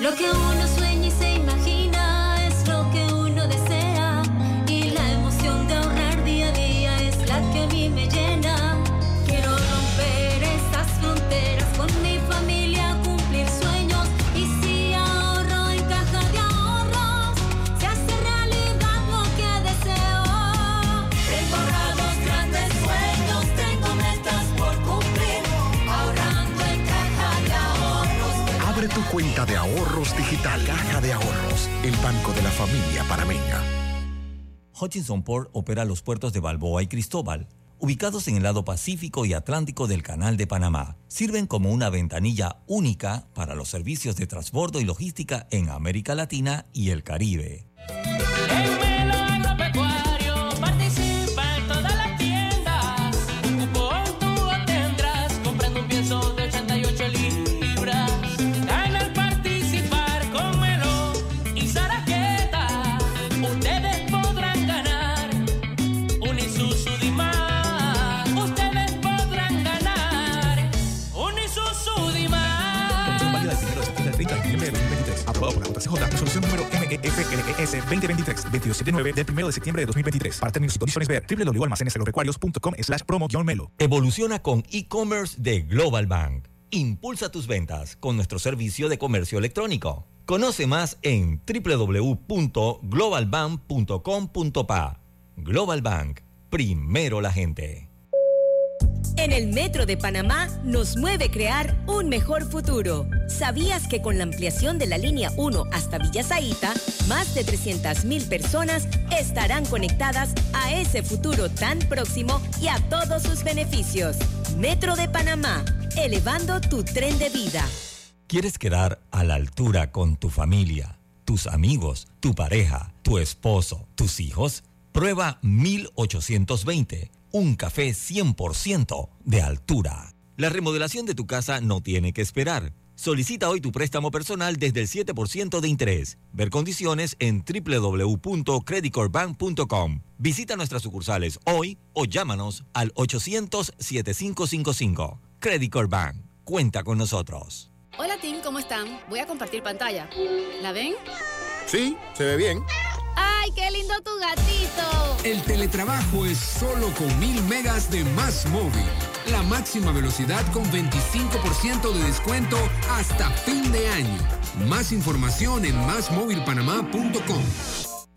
Lo que uno cuenta de ahorros digital. Caja de Ahorros, el banco de la familia panameña. Hutchinson Port opera los puertos de Balboa y Cristóbal, ubicados en el lado Pacífico y Atlántico del Canal de Panamá. Sirven como una ventanilla única para los servicios de transbordo y logística en América Latina y el Caribe. Resolución número MEFLES 2023, 279 del 1 de septiembre de 2023. Para términos y condiciones ver www.almacenesagropecuarios.com slash promo-melo. Evoluciona con e-commerce de Global Bank. Impulsa tus ventas con nuestro servicio de comercio electrónico. Conoce más en www.globalbank.com.pa. Global Bank, primero la gente. En el Metro de Panamá nos mueve crear un mejor futuro. ¿Sabías que con la ampliación de la línea 1 hasta Villa Zaita, más de 300.000 personas estarán conectadas a ese futuro tan próximo y a todos sus beneficios? Metro de Panamá, elevando tu tren de vida. ¿Quieres quedar a la altura con tu familia, tus amigos, tu pareja, tu esposo, tus hijos? Prueba 1820, un café 100% de altura. La remodelación de tu casa no tiene que esperar. Solicita hoy tu préstamo personal desde el 7% de interés. Ver condiciones en www.creditcorbank.com. Visita nuestras sucursales hoy o llámanos al 800-7555. Credit Bank. Cuenta con nosotros. Hola Tim, ¿cómo están? Voy a compartir pantalla. ¿La ven? Sí, se ve bien. ¡Ay, qué lindo tu gatito! El teletrabajo es solo con mil megas de más móvil. La máxima velocidad con 25% de descuento hasta fin de año. Más información en másmóvilpanamá.com.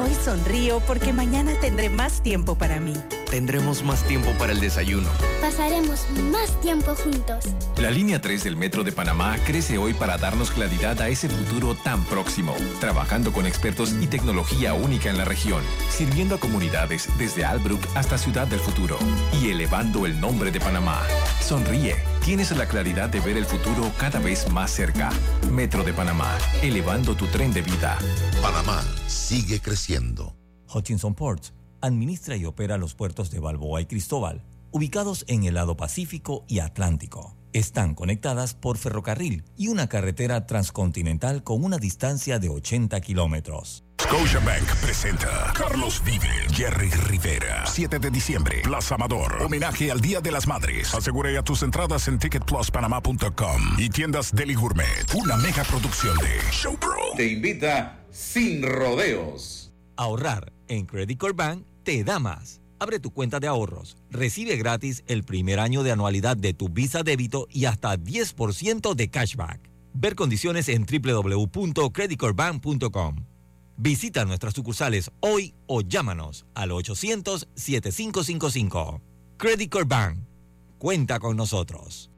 Hoy sonrío porque mañana tendré más tiempo para mí. Tendremos más tiempo para el desayuno. Pasaremos más tiempo juntos. La línea 3 del Metro de Panamá crece hoy para darnos claridad a ese futuro tan próximo, trabajando con expertos y tecnología única en la región, sirviendo a comunidades desde Albrook hasta Ciudad del Futuro y elevando el nombre de Panamá. Sonríe, tienes la claridad de ver el futuro cada vez más cerca. Metro de Panamá, elevando tu tren de vida. Panamá sigue creciendo. Hutchinson Ports administra y opera los puertos de Balboa y Cristóbal, ubicados en el lado Pacífico y Atlántico. Están conectadas por ferrocarril y una carretera transcontinental con una distancia de 80 kilómetros. Scotiabank presenta Carlos Vive, Jerry Rivera. 7 de diciembre, Plaza Amador. Homenaje al Día de las Madres. Asegure ya tus entradas en ticketpluspanamá.com y tiendas Deli Gourmet. Una mega producción de Showpro. Te invita sin rodeos. Ahorrar en Credit Core Bank te da más. Abre tu cuenta de ahorros. Recibe gratis el primer año de anualidad de tu Visa débito y hasta 10% de cashback. Ver condiciones en www.creditcorebank.com. Visita nuestras sucursales hoy o llámanos al 800-7555. Credit Core Bank. Cuenta con nosotros.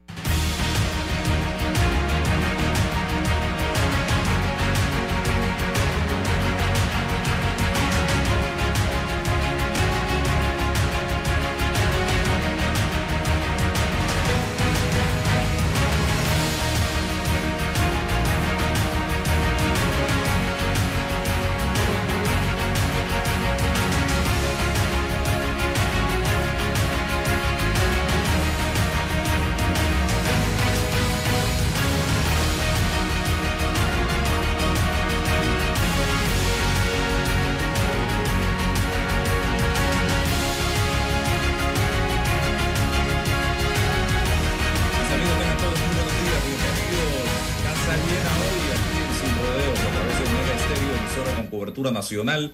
Nacional.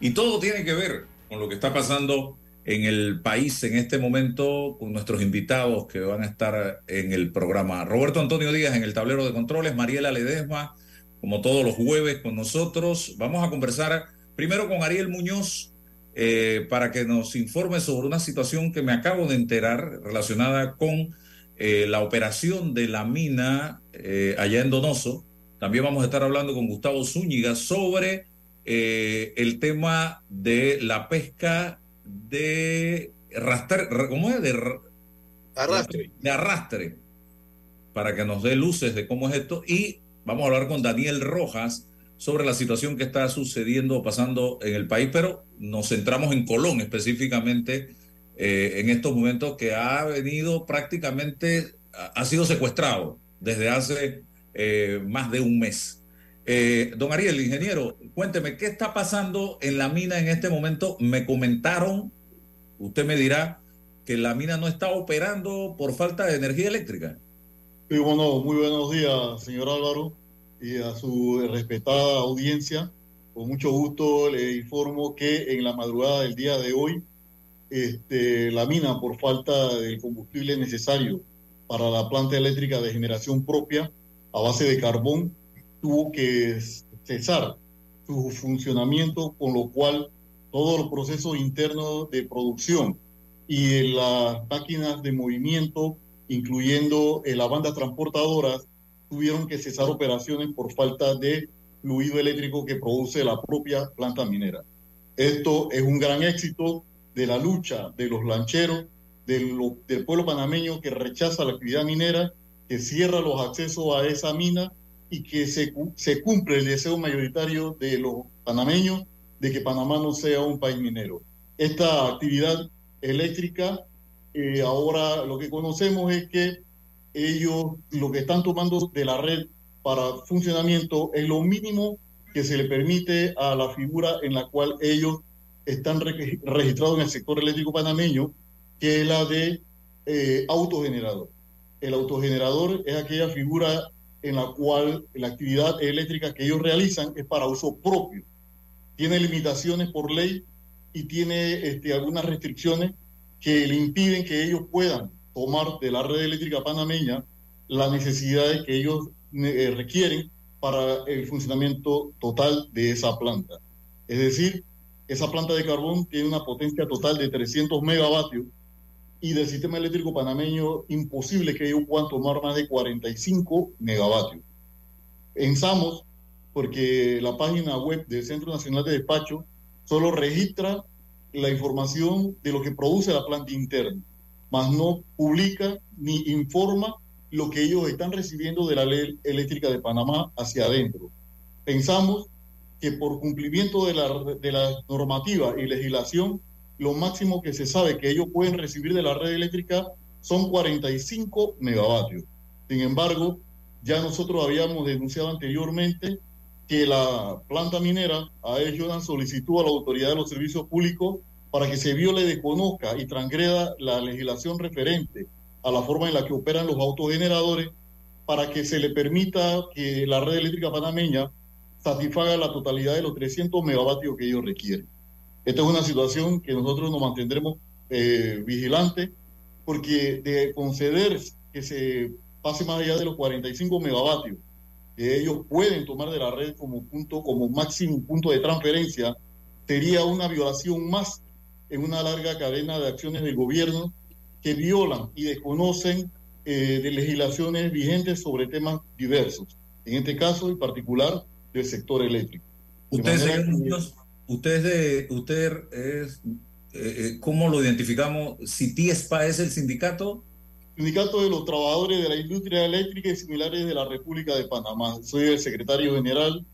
Y todo tiene que ver con lo que está pasando en el país en este momento con nuestros invitados que van a estar en el programa. Roberto Antonio Díaz en el tablero de controles, Mariela Ledesma, como todos los jueves con nosotros. Vamos a conversar primero con Ariel Muñoz eh, para que nos informe sobre una situación que me acabo de enterar relacionada con eh, la operación de la mina eh, allá en Donoso. También vamos a estar hablando con Gustavo Zúñiga sobre eh, el tema de la pesca de arrastre, ¿cómo es? De Arrastre. De arrastre, para que nos dé luces de cómo es esto. Y vamos a hablar con Daniel Rojas sobre la situación que está sucediendo o pasando en el país, pero nos centramos en Colón específicamente eh, en estos momentos que ha venido prácticamente, ha, ha sido secuestrado desde hace eh, más de un mes. Eh, don Ariel, ingeniero, cuénteme, ¿qué está pasando en la mina en este momento? Me comentaron, usted me dirá, que la mina no está operando por falta de energía eléctrica. Sí, bueno, muy buenos días, señor Álvaro, y a su respetada audiencia. Con mucho gusto le informo que en la madrugada del día de hoy, este, la mina, por falta del combustible necesario para la planta eléctrica de generación propia a base de carbón, tuvo que cesar su funcionamiento, con lo cual todos los procesos internos de producción y las máquinas de movimiento, incluyendo eh, las bandas transportadoras, tuvieron que cesar operaciones por falta de fluido eléctrico que produce la propia planta minera. Esto es un gran éxito de la lucha de los lancheros, del pueblo panameño que rechaza la actividad minera, que cierra los accesos a esa mina y que se, cu- se cumple el deseo mayoritario de los panameños de que Panamá no sea un país minero. Esta actividad eléctrica, eh, ahora lo que conocemos es que ellos lo que están tomando de la red para funcionamiento es lo mínimo que se le permite a la figura en la cual ellos están re- registrados en el sector eléctrico panameño, que es la de eh, autogenerador. El autogenerador es aquella figura en la cual la actividad eléctrica que ellos realizan es para uso propio. Tiene limitaciones por ley y tiene este, algunas restricciones que le impiden que ellos puedan tomar de la red eléctrica panameña las necesidades que ellos eh, requieren para el funcionamiento total de esa planta. Es decir, esa planta de carbón tiene una potencia total de 300 megavatios y del sistema eléctrico panameño imposible que ellos puedan tomar más de 45 megavatios. Pensamos, porque la página web del Centro Nacional de Despacho solo registra la información de lo que produce la planta interna, mas no publica ni informa lo que ellos están recibiendo de la ley eléctrica de Panamá hacia adentro. Pensamos que por cumplimiento de la, de la normativa y legislación, lo máximo que se sabe que ellos pueden recibir de la red eléctrica son 45 megavatios. Sin embargo, ya nosotros habíamos denunciado anteriormente que la planta minera a ellos dan solicitud a la autoridad de los servicios públicos para que se viole, desconozca y transgreda la legislación referente a la forma en la que operan los autogeneradores para que se le permita que la red eléctrica panameña satisfaga la totalidad de los 300 megavatios que ellos requieren. Esta es una situación que nosotros nos mantendremos eh, vigilantes porque de conceder que se pase más allá de los 45 megavatios que ellos pueden tomar de la red como punto, como máximo punto de transferencia, sería una violación más en una larga cadena de acciones del gobierno que violan y desconocen eh, de legislaciones vigentes sobre temas diversos. En este caso, en particular, del sector eléctrico. Usted, usted, de, usted es, eh, eh, ¿cómo lo identificamos? Si TIESPA es el sindicato. Sindicato de los Trabajadores de la Industria Eléctrica y similares de la República de Panamá. Soy el secretario general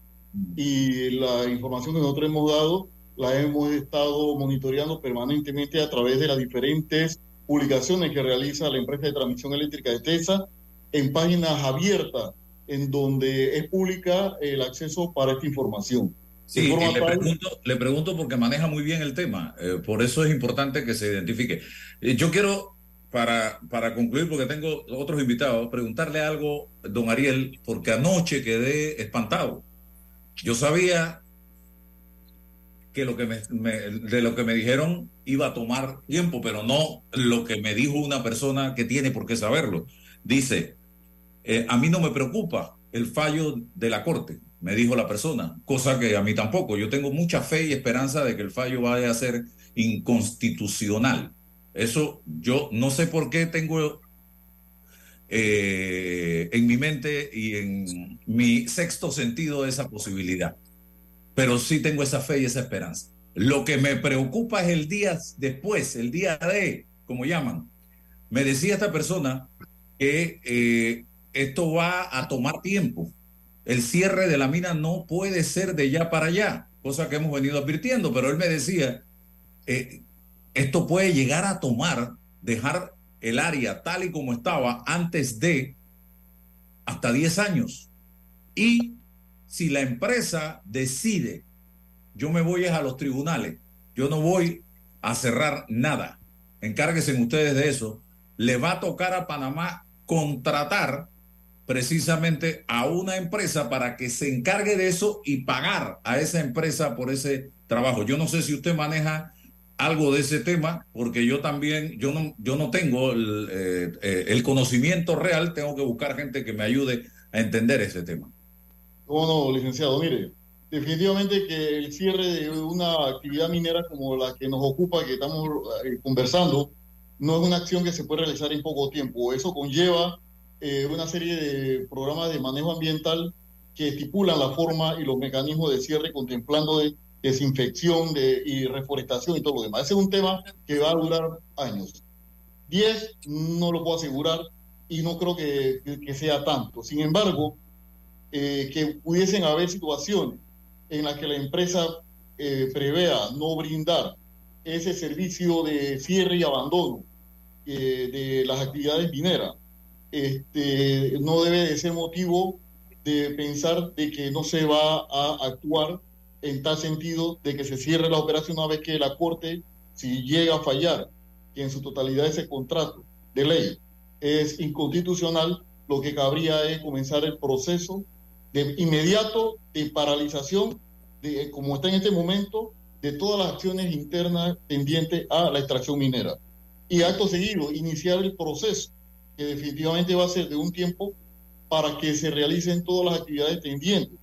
y la información que nosotros hemos dado la hemos estado monitoreando permanentemente a través de las diferentes publicaciones que realiza la empresa de transmisión eléctrica de TESA en páginas abiertas en donde es pública el acceso para esta información. Sí, le, pregunto, le, pregunto, porque maneja muy bien el tema, eh, por eso es importante que se identifique. Eh, yo quiero, para, para concluir, porque tengo otros invitados, preguntarle algo, don Ariel, porque anoche quedé espantado. Yo sabía que lo que me, de lo que me dijeron iba a tomar tiempo, pero no lo que me dijo una persona que tiene por qué saberlo. Dice, eh, a mí no me preocupa el fallo de la Corte, me dijo la persona, cosa que a mí tampoco. Yo tengo mucha fe y esperanza de que el fallo vaya a ser inconstitucional. Eso yo no sé por qué tengo eh, en mi mente y en mi sexto sentido esa posibilidad. Pero sí tengo esa fe y esa esperanza. Lo que me preocupa es el día después, el día de, como llaman. Me decía esta persona que eh, esto va a tomar tiempo. El cierre de la mina no puede ser de ya para allá, cosa que hemos venido advirtiendo, pero él me decía, eh, esto puede llegar a tomar, dejar el área tal y como estaba antes de hasta 10 años. Y si la empresa decide, yo me voy a los tribunales, yo no voy a cerrar nada, encárguense ustedes de eso, le va a tocar a Panamá contratar precisamente a una empresa para que se encargue de eso y pagar a esa empresa por ese trabajo. Yo no sé si usted maneja algo de ese tema, porque yo también, yo no, yo no tengo el, eh, eh, conocimiento real, tengo que buscar gente que me ayude a entender ese tema. ¿Cómo no, licenciado? Mire, definitivamente que el cierre de una actividad minera como la que nos ocupa, que estamos eh, conversando, no es una acción que se puede realizar en poco tiempo. Eso conlleva eh, una serie de programas de manejo ambiental que estipulan la forma y los mecanismos de cierre contemplando de desinfección de, y reforestación y todo lo demás. Ese es un tema que va a durar años. Diez no lo puedo asegurar y no creo que, que, sea tanto. Sin embargo, eh, que pudiesen haber situaciones en las que la empresa eh, prevea no brindar ese servicio de cierre y abandono de las actividades mineras este, no debe de ser motivo de pensar de que no se va a actuar en tal sentido de que se cierre la operación una vez que la Corte, si llega a fallar, que en su totalidad ese contrato de ley es inconstitucional, lo que cabría es comenzar el proceso de inmediato de paralización, de, como está en este momento, de todas las acciones internas pendientes a la extracción minera. Y acto seguido, iniciar el proceso definitivamente va a ser de un tiempo para que se realicen todas las actividades tendientes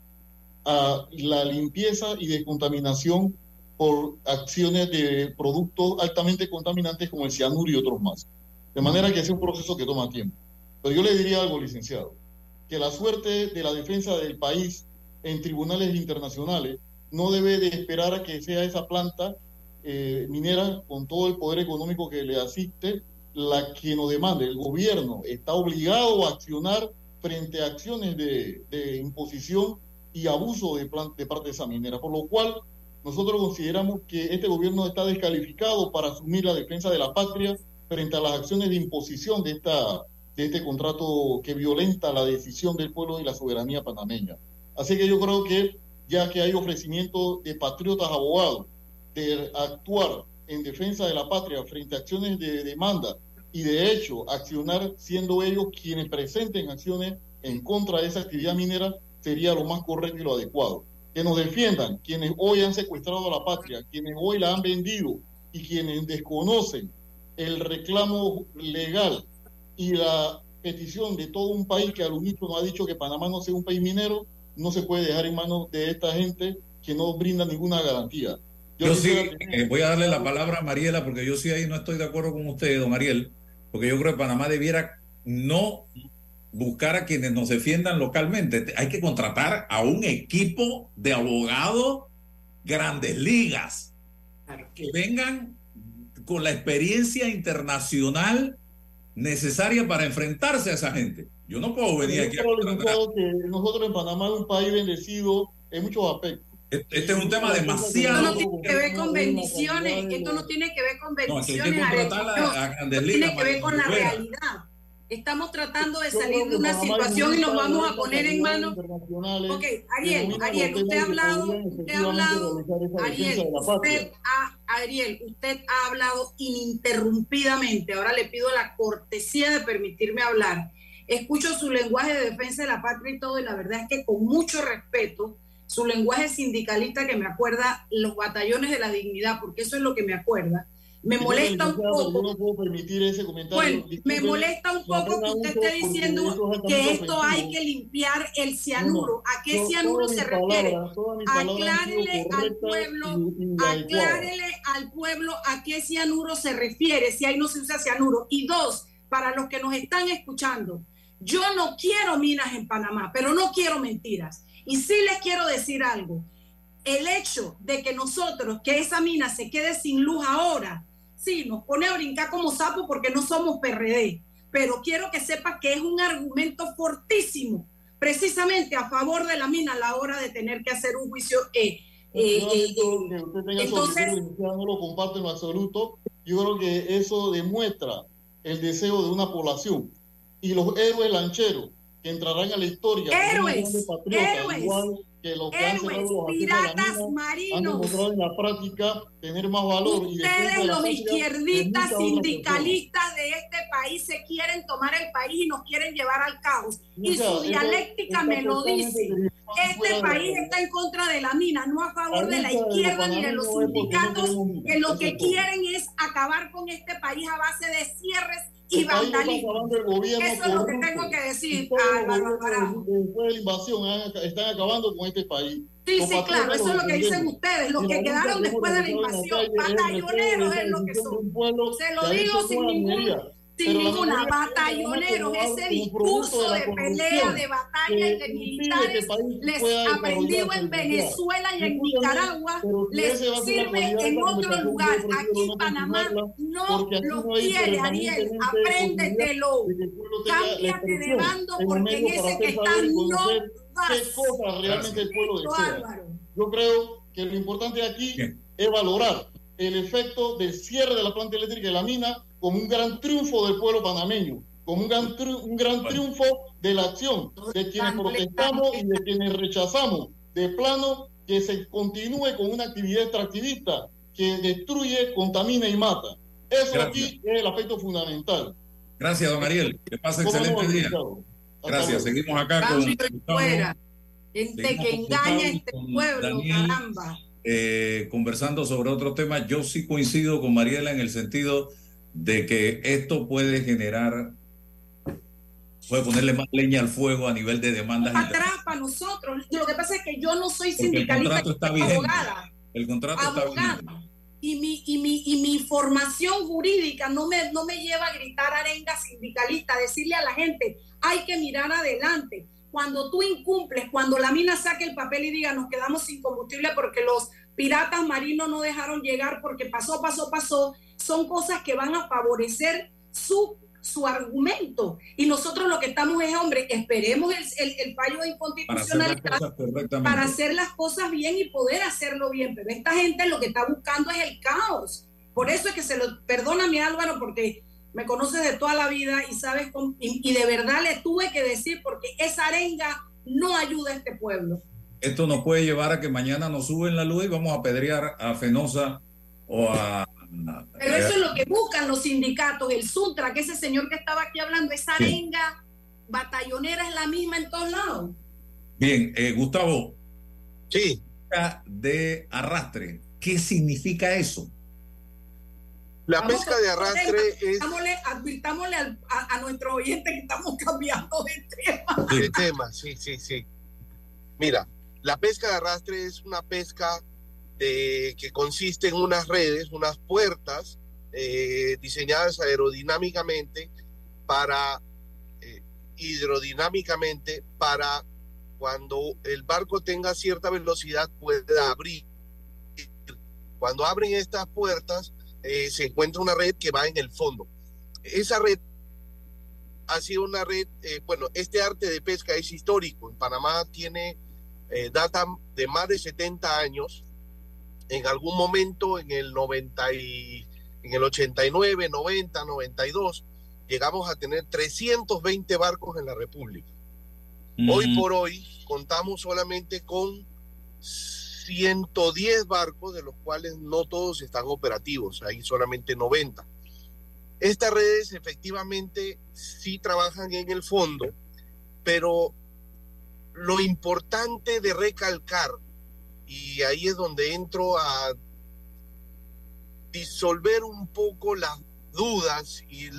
a la limpieza y descontaminación por acciones de productos altamente contaminantes como el cianuro y otros más. De manera que es un proceso que toma tiempo. Pero yo le diría algo, licenciado, que la suerte de la defensa del país en tribunales internacionales no debe de esperar a que sea esa planta eh, minera con todo el poder económico que le asiste la que nos demande. El gobierno está obligado a accionar frente a acciones de, imposición y abuso de, de parte de esa minera, por lo cual nosotros consideramos que este gobierno está descalificado para asumir la defensa de la patria frente a las acciones de imposición de, esta, de este contrato que violenta la decisión del pueblo y la soberanía panameña. Así que yo creo que ya que hay ofrecimiento de patriotas abogados de actuar en defensa de la patria frente a acciones de demanda y de hecho accionar siendo ellos quienes presenten acciones en contra de esa actividad minera sería lo más correcto y lo adecuado. Que nos defiendan quienes hoy han secuestrado a la patria, quienes hoy la han vendido y quienes desconocen el reclamo legal y la petición de todo un país que al unísono ha dicho que Panamá no sea un país minero, no se puede dejar en manos de esta gente que no brinda ninguna garantía. Yo, sí, eh, voy a darle la palabra a Mariela porque yo sí ahí no estoy de acuerdo con usted, don Ariel, porque yo creo que Panamá debiera no buscar a quienes nos defiendan localmente. Hay que contratar a un equipo de abogados grandes ligas que vengan con la experiencia internacional necesaria para enfrentarse a esa gente. Yo no puedo venir aquí a que nosotros en Panamá es un país bendecido en muchos aspectos. Este, este es un tema demasiado. Esto no tiene que ver con bendiciones. Esto no tiene que ver con bendiciones. No, que a. Tiene que ver con la realidad. Estamos tratando de salir de una situación y nos vamos a poner en manos. Ok, Ariel, Ariel, usted ha hablado, usted ha hablado, Ariel, usted ha, Ariel, usted ha hablado ininterrumpidamente. Ahora le pido la cortesía de permitirme hablar. Escucho su lenguaje de defensa de la patria y todo, y la verdad es que con mucho respeto, su lenguaje sindicalista que me acuerda los batallones de la dignidad, porque eso es lo que me acuerda me molesta un poco. no puedo permitir ese comentario. Bueno, me molesta un poco que usted esté diciendo que esto hay que limpiar el cianuro. ¿A qué cianuro se refiere? Aclárele al pueblo, aclárele al pueblo a qué cianuro se refiere, si ahí no se usa cianuro. Y dos, para los que nos están escuchando, yo no quiero minas en Panamá, pero no quiero mentiras. Y sí les quiero decir algo. El hecho de que nosotros, que esa mina se quede sin luz ahora, sí, nos pone a brincar como sapo porque no somos PRD, pero quiero que sepa que es un argumento fortísimo, precisamente a favor de la mina a la hora de tener que hacer un juicio. Eh, eh, eh, entonces, no lo comparto en absoluto. Yo creo que eso demuestra el deseo de una población y los héroes lancheros que entrarán a la historia. Héroes, héroes. Igual que los que han los piratas marinos. Han demostrado en la práctica tener más valor. Ustedes, los izquierdistas sindicalistas de este país, se quieren tomar el país y nos quieren llevar al caos. Y su dialéctica me lo dice. Este país está en contra de la mina, no a favor de la izquierda ni de los sindicatos, que lo que quieren es acabar con este país a base de cierres y vandalismo. Eso es lo que tengo que decir, Álvaro Alvarado. Después de la invasión están acabando con este país. Sí, sí, claro, eso es lo que dicen ustedes, los que quedaron después de la invasión, batalloneros es lo que son. Se lo digo sin ningún sin ninguna, batalloneros, ese discurso de pelea, de batalla y de militares les aprendido en Venezuela y en Nicaragua, les sirve en otro lugar. Aquí Panamá no lo quiere, Ariel, apréndetelo, cámbiate de bando porque en ese que están no vas. ¿Qué cosa realmente el pueblo desea? Yo creo que lo importante aquí es valorar el efecto del cierre de la planta eléctrica de la mina como un gran triunfo del pueblo panameño, como un gran, un gran triunfo de la acción de quienes protestamos y de quienes rechazamos de plano que se continúe con una actividad extractivista que destruye, contamina y mata. Eso aquí es el aspecto fundamental. Gracias, don Ariel. Que pase excelente día. Gracias. Seguimos acá con. Gente que engaña este pueblo, caramba. Eh, conversando sobre otro tema, yo sí coincido con Mariela en el sentido de que esto puede generar, puede ponerle más leña al fuego a nivel de demandas. Atrás para nosotros. Lo que pasa es que yo no soy sindicalista, el contrato está abogada. El contrato abogada. está Y mi, y, mi, y mi formación jurídica no me, no me lleva a gritar arenga sindicalista, a decirle a la gente, hay que mirar adelante. Cuando tú incumples, cuando la mina saque el papel y diga, nos quedamos sin combustible porque los piratas marinos no dejaron llegar porque pasó, pasó, pasó, son cosas que van a favorecer su, su argumento. Y nosotros lo que estamos es, hombre, esperemos el, el, fallo de inconstitucionalidad para hacer, las cosas bien y poder hacerlo bien. Pero esta gente lo que está buscando es el caos. Por eso es que se lo, perdona mi Álvaro, porque me conoces de toda la vida y sabes, y, de verdad le tuve que decir porque esa arenga no ayuda a este pueblo. Esto nos puede llevar a que mañana nos suben la luz y vamos a pedrear a Fenosa o a... Pero eso es lo que buscan los sindicatos, el Suntra, que ese señor que estaba aquí hablando, esa arenga batallonera es la misma en todos lados. Bien, eh, Gustavo. Sí. De arrastre, ¿qué significa eso? La pesca de arrastre es. Advirtámosle a, a, nuestros oyentes que estamos cambiando de tema. De tema, sí, sí, sí. Mira, la pesca de arrastre es una pesca de, que consiste en unas redes, unas puertas eh, diseñadas aerodinámicamente para eh, hidrodinámicamente para cuando el barco tenga cierta velocidad pueda abrir. Cuando abren estas puertas, eh, se encuentra una red que va en el fondo. Esa red ha sido una red, eh, bueno, este arte de pesca es histórico. En Panamá tiene eh, data de más de 70 años. En algún momento, en el 90 y, en el 89, 90, 92, llegamos a tener 320 barcos en la República. Hoy por hoy contamos solamente con 110 barcos, de los cuales no todos están operativos, hay solamente 90. Estas redes efectivamente sí trabajan en el fondo, pero lo importante de recalcar, y ahí es donde entro a disolver un poco las dudas y,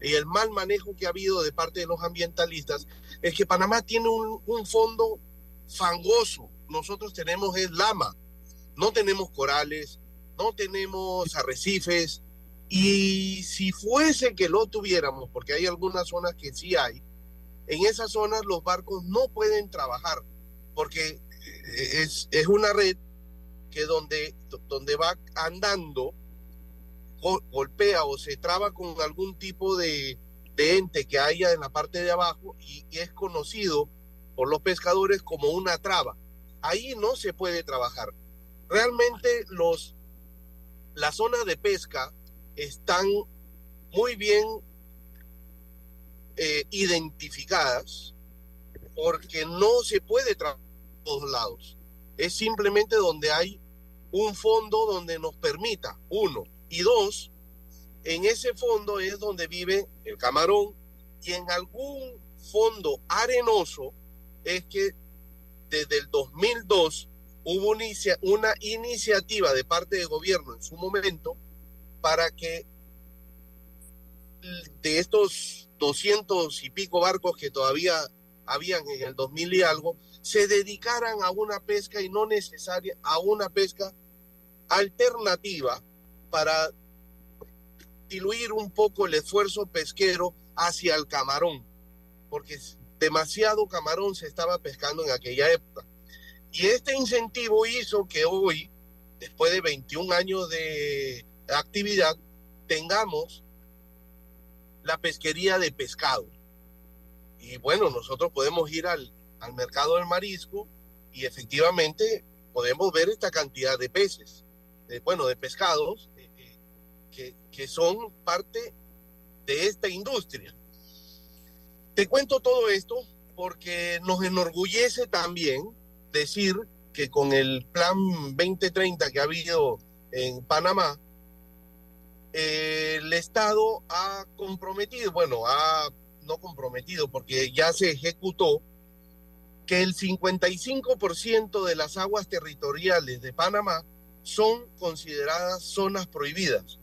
el mal manejo que ha habido de parte de los ambientalistas, es que Panamá tiene un fondo fangoso, nosotros tenemos es lama, no tenemos corales, no tenemos arrecifes, y si fuese que lo tuviéramos, porque hay algunas zonas que sí hay, en esas zonas los barcos no pueden trabajar, porque eh, es, es una red que donde, donde va andando, golpea o se traba con algún tipo de, de ente que haya en la parte de abajo y es conocido por los pescadores como una traba ahí no se puede trabajar. Realmente los, las zonas de pesca están muy bien eh, identificadas porque no se puede trabajar en todos lados. Es simplemente donde hay un fondo donde nos permita, uno, y dos, en ese fondo es donde vive el camarón y en algún fondo arenoso es que desde el 2002 hubo una, iniciativa de parte del gobierno en su momento para que de estos 200 y pico barcos que todavía habían en el 2000 y algo, se dedicaran a una pesca y no necesaria, a una pesca alternativa para diluir un poco el esfuerzo pesquero hacia el camarón, porque demasiado camarón se estaba pescando en aquella época. Y este incentivo hizo que hoy, después de 21 años de actividad, tengamos la pesquería de pescado. Y bueno, nosotros podemos ir al, al mercado del marisco y efectivamente podemos ver esta cantidad de peces, de, bueno, de pescados eh, eh, que, que son parte de esta industria. Te cuento todo esto porque nos enorgullece también decir que con el plan 2030 que ha habido en Panamá, el Estado ha comprometido, bueno, ha no comprometido porque ya se ejecutó que el 55% de las aguas territoriales de Panamá son consideradas zonas prohibidas,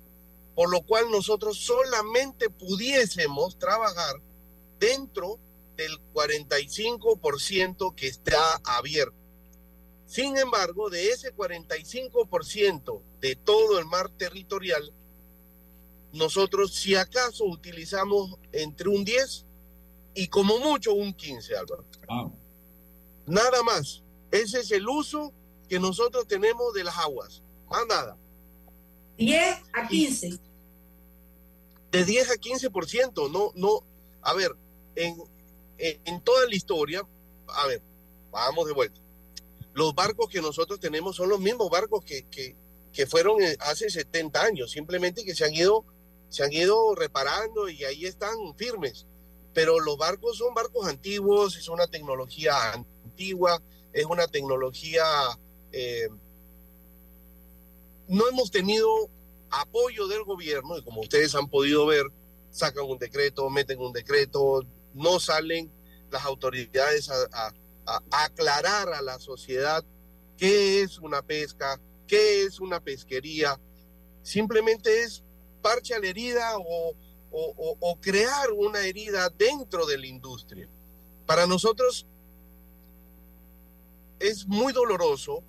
por lo cual nosotros solamente pudiésemos trabajar dentro del 45% que está abierto. Sin embargo, de ese 45% de todo el mar territorial, nosotros si acaso utilizamos entre un 10 y como mucho un 15, Álvaro. Nada más. Ese es el uso que nosotros tenemos de las aguas. Más nada. 10 a 15. De 10 a 15%. No, no. A ver, en, toda la historia, a ver, vamos de vuelta. Los barcos que nosotros tenemos son los mismos barcos que, que, fueron hace 70 años, simplemente que se han ido se han ido reparando y ahí están firmes. Pero los barcos son barcos antiguos, es una tecnología antigua, es una tecnología... Eh, no hemos tenido apoyo del gobierno y como ustedes han podido ver, sacan un decreto, meten un decreto, no salen las autoridades a, aclarar a la sociedad qué es una pesca, qué es una pesquería. Simplemente es parche a la herida o, o, crear una herida dentro de la industria. Para nosotros es muy doloroso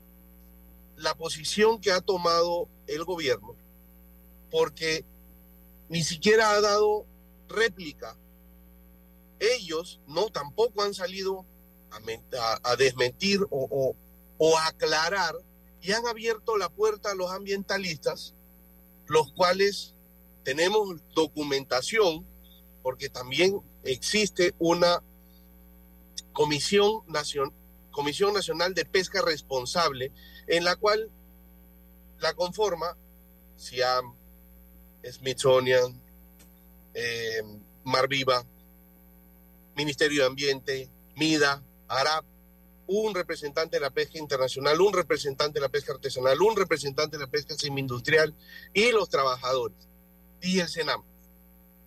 la posición que ha tomado el gobierno porque ni siquiera ha dado réplica. Ellos no tampoco han salido a, desmentir o, aclarar y han abierto la puerta a los ambientalistas, los cuales tenemos documentación, porque también existe una Comisión, Comisión Nacional de Pesca Responsable, en la cual la conforma SIAM, Smithsonian, eh, Mar Viva, Ministerio de Ambiente, MIDA, ARAP, un representante de la pesca internacional, un representante de la pesca artesanal, un representante de la pesca semi-industrial y los trabajadores y el Senam.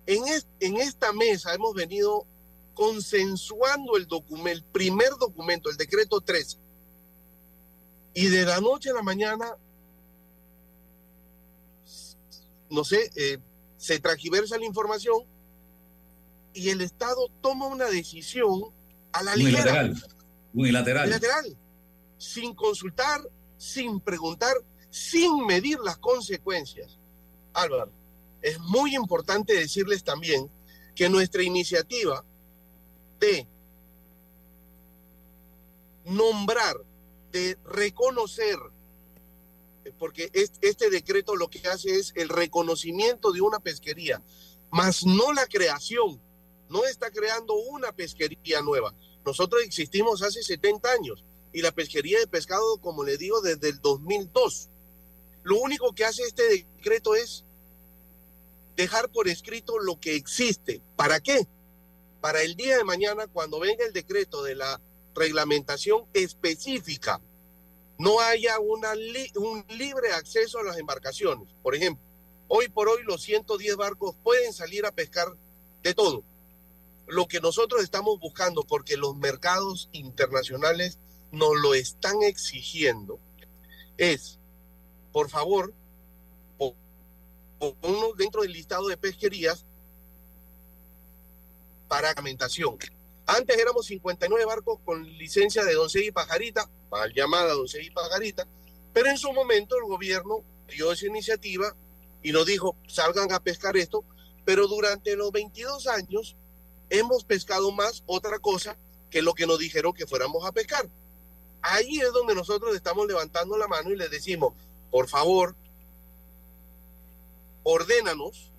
En, esta mesa hemos venido consensuando el documento, el primer documento, el decreto 13. Y de la noche a la mañana, no sé, eh, se tragiversa la información y el Estado toma una decisión a la ligera. Unilateral. Unilateral. Sin consultar, sin preguntar, sin medir las consecuencias. Álvaro, es muy importante decirles también que nuestra iniciativa de nombrar, de reconocer, porque este decreto lo que hace es el reconocimiento de una pesquería, más no la creación, no está creando una pesquería nueva. Nosotros existimos hace 70 años y la pesquería de pescado, como le digo, desde el 2002. Lo único que hace este decreto es dejar por escrito lo que existe. ¿Para qué? Para el día de mañana, cuando venga el decreto de la reglamentación específica, no haya una un libre acceso a las embarcaciones. Por ejemplo, hoy por hoy los 110 barcos pueden salir a pescar de todo. Lo que nosotros estamos buscando, porque los mercados internacionales nos lo están exigiendo, es, por favor, uno dentro del listado de pesquerías para alimentación. Antes éramos 59 barcos con licencia de Doncella y Pajarita, mal llamada Doncella y Pajarita, pero en su momento el gobierno dio esa iniciativa y nos dijo, salgan a pescar esto, pero durante los 22 años hemos pescado más otra cosa que lo que nos dijeron que fuéramos a pescar. Ahí es donde nosotros estamos levantando la mano y les decimos, por favor, ordénanos,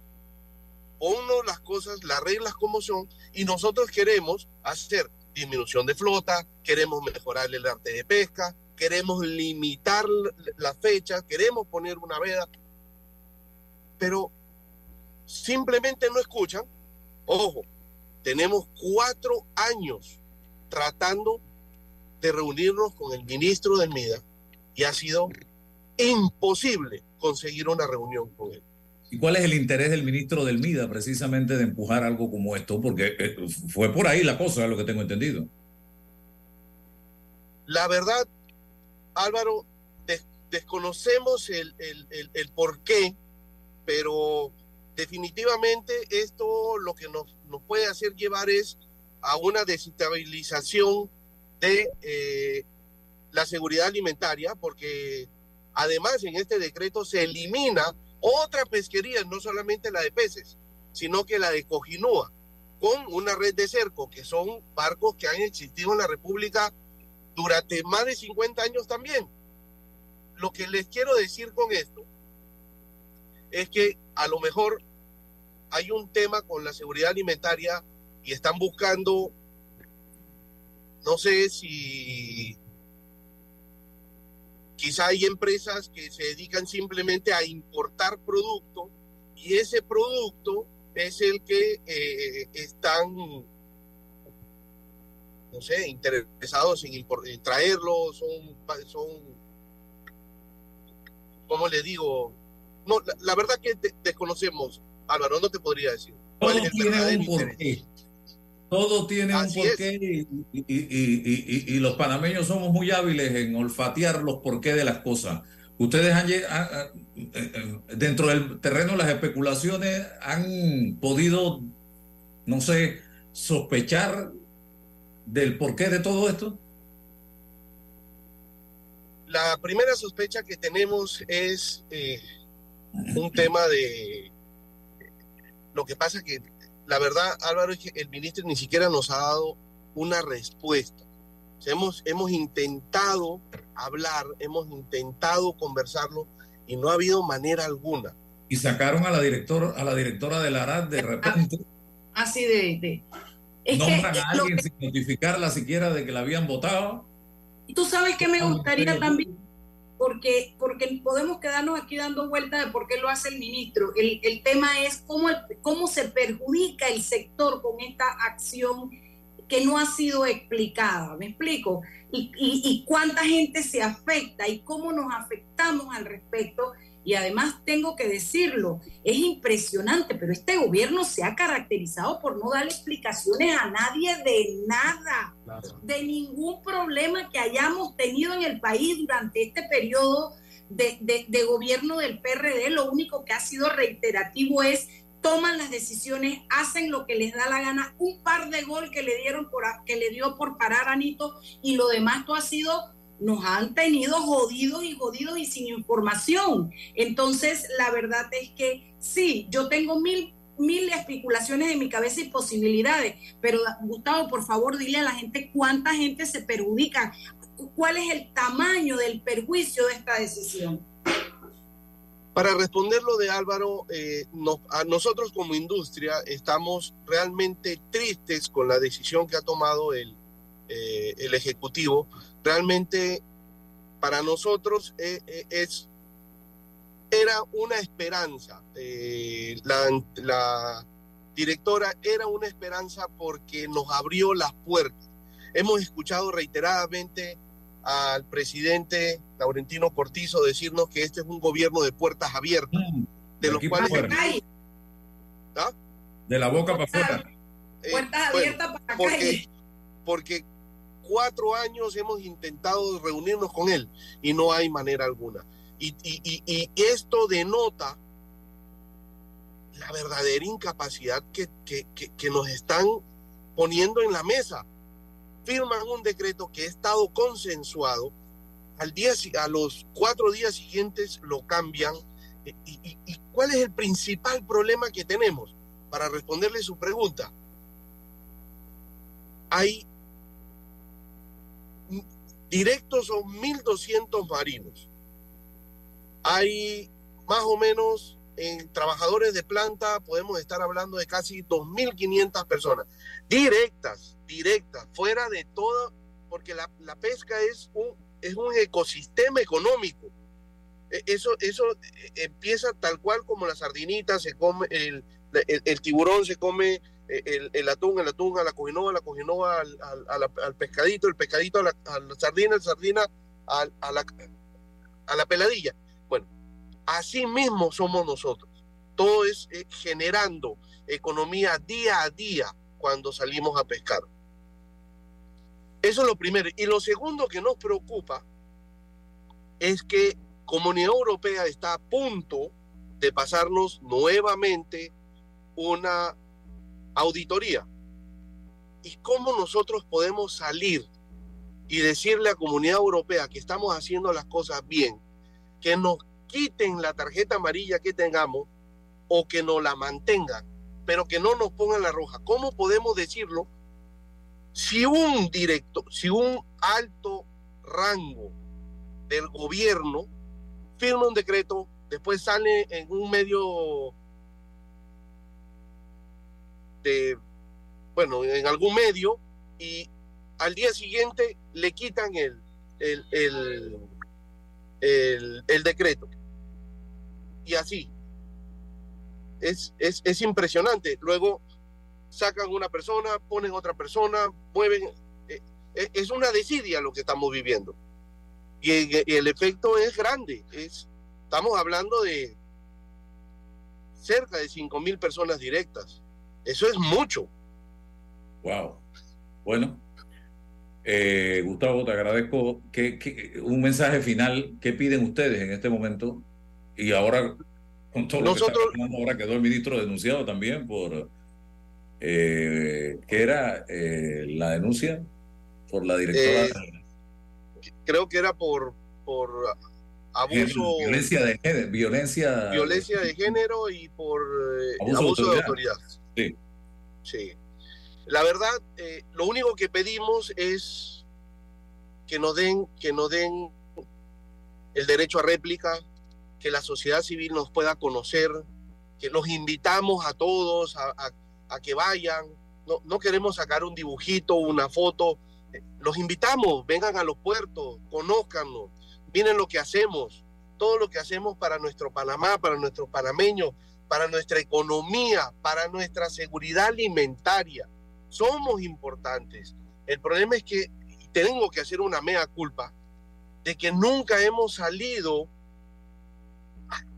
ponnos las cosas, las reglas como son, y nosotros queremos hacer disminución de flota, queremos mejorar el arte de pesca, queremos limitar la fecha, queremos poner una veda, pero simplemente no escuchan. Ojo, tenemos cuatro años tratando de reunirnos con el ministro del MIDA y ha sido imposible conseguir una reunión con él. ¿Y cuál es el interés del ministro del MIDA precisamente de empujar algo como esto? Porque eh, fue por ahí la cosa, es lo que tengo entendido. La verdad, Álvaro, desconocemos el, el, por qué, pero definitivamente esto lo que nos, nos, puede hacer llevar es a una desestabilización de eh, la seguridad alimentaria, porque además en este decreto se elimina otra pesquería, no solamente la de peces, sino que la de Cojinúa, con una red de cerco, que son barcos que han existido en la República durante más de 50 años también. Lo que les quiero decir con esto es que a lo mejor hay un tema con la seguridad alimentaria y están buscando, no sé si Quizá hay empresas que se dedican simplemente a importar productos y ese producto es el que eh, están, no sé, interesados en, en traerlo, son, son, ¿cómo le digo? No, la, verdad que desconocemos, Álvaro, no te podría decir. Todo tiene un porqué. Todo tiene un porqué y, y, y, los panameños somos muy hábiles en olfatear los porqués de las cosas. Ustedes han, llegado eh, eh, dentro del terreno de las especulaciones han podido, no sé, sospechar del porqué de todo esto. La primera sospecha que tenemos es eh, un tema de lo que pasa que la verdad, Álvaro, es que el ministro ni siquiera nos ha dado una respuesta. hemos, hemos intentado hablar, hemos intentado conversarlo y no ha habido manera alguna. Y sacaron a la directora, a la directora de la ARAD de repente. Así de. de nombran a alguien sin notificarla siquiera de que la habían votado. Y tú sabes que me gustaría también, porque, porque podemos quedarnos aquí dando vueltas de por qué lo hace el ministro. El, el tema es cómo, cómo se perjudica el sector con esta acción que no ha sido explicada. ¿Me explico? y, cuánta gente se afecta y cómo nos afectamos al respecto. Y además tengo que decirlo, es impresionante, pero este gobierno se ha caracterizado por no dar explicaciones a nadie de nada, de ningún problema que hayamos tenido en el país durante este periodo de, de, gobierno del PRD. Lo único que ha sido reiterativo es toman las decisiones, hacen lo que les da la gana, un par de gol que le dieron por que le dio por parar a Anito y lo demás todo ha sido nos han tenido jodidos y jodidos y sin información. Entonces, la verdad es que sí, yo tengo mil mil especulaciones en mi cabeza y posibilidades, pero Gustavo, por favor, dile a la gente cuánta gente se perjudica, cuál es el tamaño del perjuicio de esta decisión. Para responder lo de Álvaro, eh, a nosotros como industria estamos realmente tristes con la decisión que ha tomado el, eh, el Ejecutivo. Realmente para nosotros eh, es, era una esperanza. La, la directora era una esperanza porque nos abrió las puertas. Hemos escuchado reiteradamente al presidente Laurentino Cortizo decirnos que este es un gobierno de puertas abiertas, mm, de, los cuales... ¿Ah? De la boca para afuera. Eh, puertas abiertas para porque, porque cuatro años hemos intentado reunirnos con él y no hay manera alguna. Y, esto denota la verdadera incapacidad que, que, que nos están poniendo en la mesa firman un decreto que ha estado consensuado, al día, a los cuatro días siguientes lo cambian. Eh, ¿Y, cuál es el principal problema que tenemos? Para responderle su pregunta, hay directos son 1.200 marinos. Hay más o menos en trabajadores de planta, podemos estar hablando de casi 2.500 personas directas directa, fuera de todo, porque la, pesca es un, es un ecosistema económico. E, eso, eso eh, empieza tal cual como la sardinita se come, el, el, tiburón se come el, atún, el atún a la cojinova, la cojinova al, pescadito, el pescadito a la, sardina, el sardina a, la, a la peladilla. Bueno, así mismo somos nosotros. Todo es eh, generando economía día a día cuando salimos a pescar. Eso es lo primero. Y lo segundo que nos preocupa es que Comunidad Europea está a punto de pasarnos nuevamente una auditoría. ¿Y cómo nosotros podemos salir y decirle a Comunidad Europea que estamos haciendo las cosas bien, que nos quiten la tarjeta amarilla que tengamos o que nos la mantengan, pero que no nos pongan la roja? ¿Cómo podemos decirlo si un directo, si un alto rango del gobierno firma un decreto, después sale en un medio bueno, en algún medio y al día siguiente le quitan el, el, el, el decreto. Y así. es, es, es impresionante. Luego sacan una persona, ponen otra persona, mueven. eh, eh, es una desidia lo que estamos viviendo. Y, el- efecto es grande. Es, estamos hablando de cerca de 5 mil personas directas. Eso es mucho. Wow. Bueno, eh, Gustavo, te agradezco. ¿Qué, qué- un mensaje final. ¿Qué piden ustedes en este momento? Y ahora, con todo lo Nosotros- que está pasando, ahora quedó el ministro denunciado también por. Eh, ¿Qué era eh, la denuncia? Por la directora Eh, creo que era por, por abuso, violencia de género, violencia, violencia de género y por eh, Abuso de abuso, de autoridad. Sí. Sí. La verdad, eh, lo único que pedimos es que nos den, que nos den el derecho a réplica, que la sociedad civil nos pueda conocer, que los invitamos a todos a, que vayan. No, no queremos sacar un dibujito, una foto. Los invitamos, vengan a los puertos, conózcanos, miren lo que hacemos, todo lo que hacemos para nuestro Panamá, para nuestros panameños, para nuestra economía, para nuestra seguridad alimentaria. Somos importantes. El problema es que tengo que hacer una mea culpa de que nunca hemos salido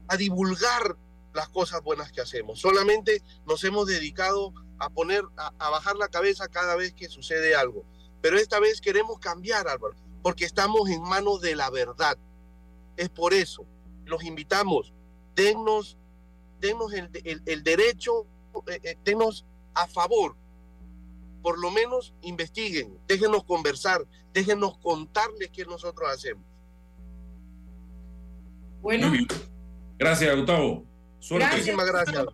a, divulgar las cosas buenas que hacemos. Solamente nos hemos dedicado a poner, a bajar la cabeza cada vez que sucede algo. Pero esta vez queremos cambiar, Álvaro, porque estamos en manos de la verdad. Es por eso, los invitamos, dennos, dennos el, el- el derecho, eh, eh, dennos a favor. Por lo menos investiguen, déjenos conversar, déjenos contarles qué nosotros hacemos. Bueno. Gracias, Gustavo. Suerte. Muchísimas gracias.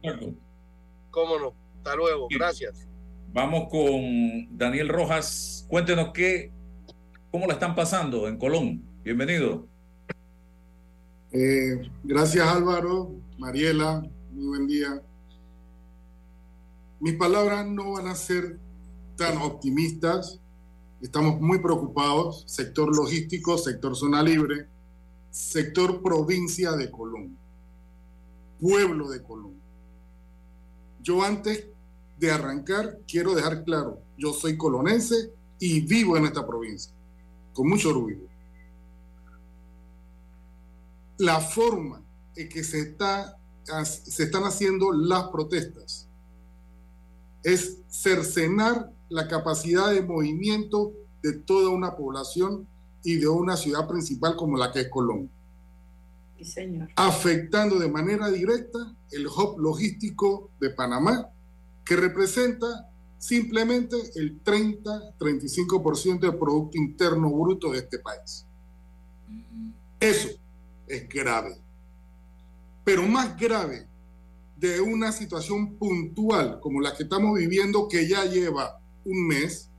Cómo no. Hasta luego. Gracias. Vamos con Daniel Rojas. Cuéntenos qué, cómo la están pasando en Colón. Bienvenido. Eh, gracias Álvaro, Mariela, muy buen día. Mis palabras no van a ser tan optimistas. Estamos muy preocupados. Sector logístico, sector zona libre, sector provincia de Colón, pueblo de Colón. Yo antes de arrancar quiero dejar claro, yo soy colonense y vivo en esta provincia, con mucho orgullo la forma en que se, está, se están haciendo las protestas es cercenar la capacidad de movimiento de toda una población y de una ciudad principal como la que es Colón, sí, señor. afectando de manera directa el hub logístico de Panamá, que representa simplemente el 30-35% del Producto Interno Bruto de este país. Eso es grave. Pero más grave de una situación puntual como la que estamos viviendo, que ya lleva un mes,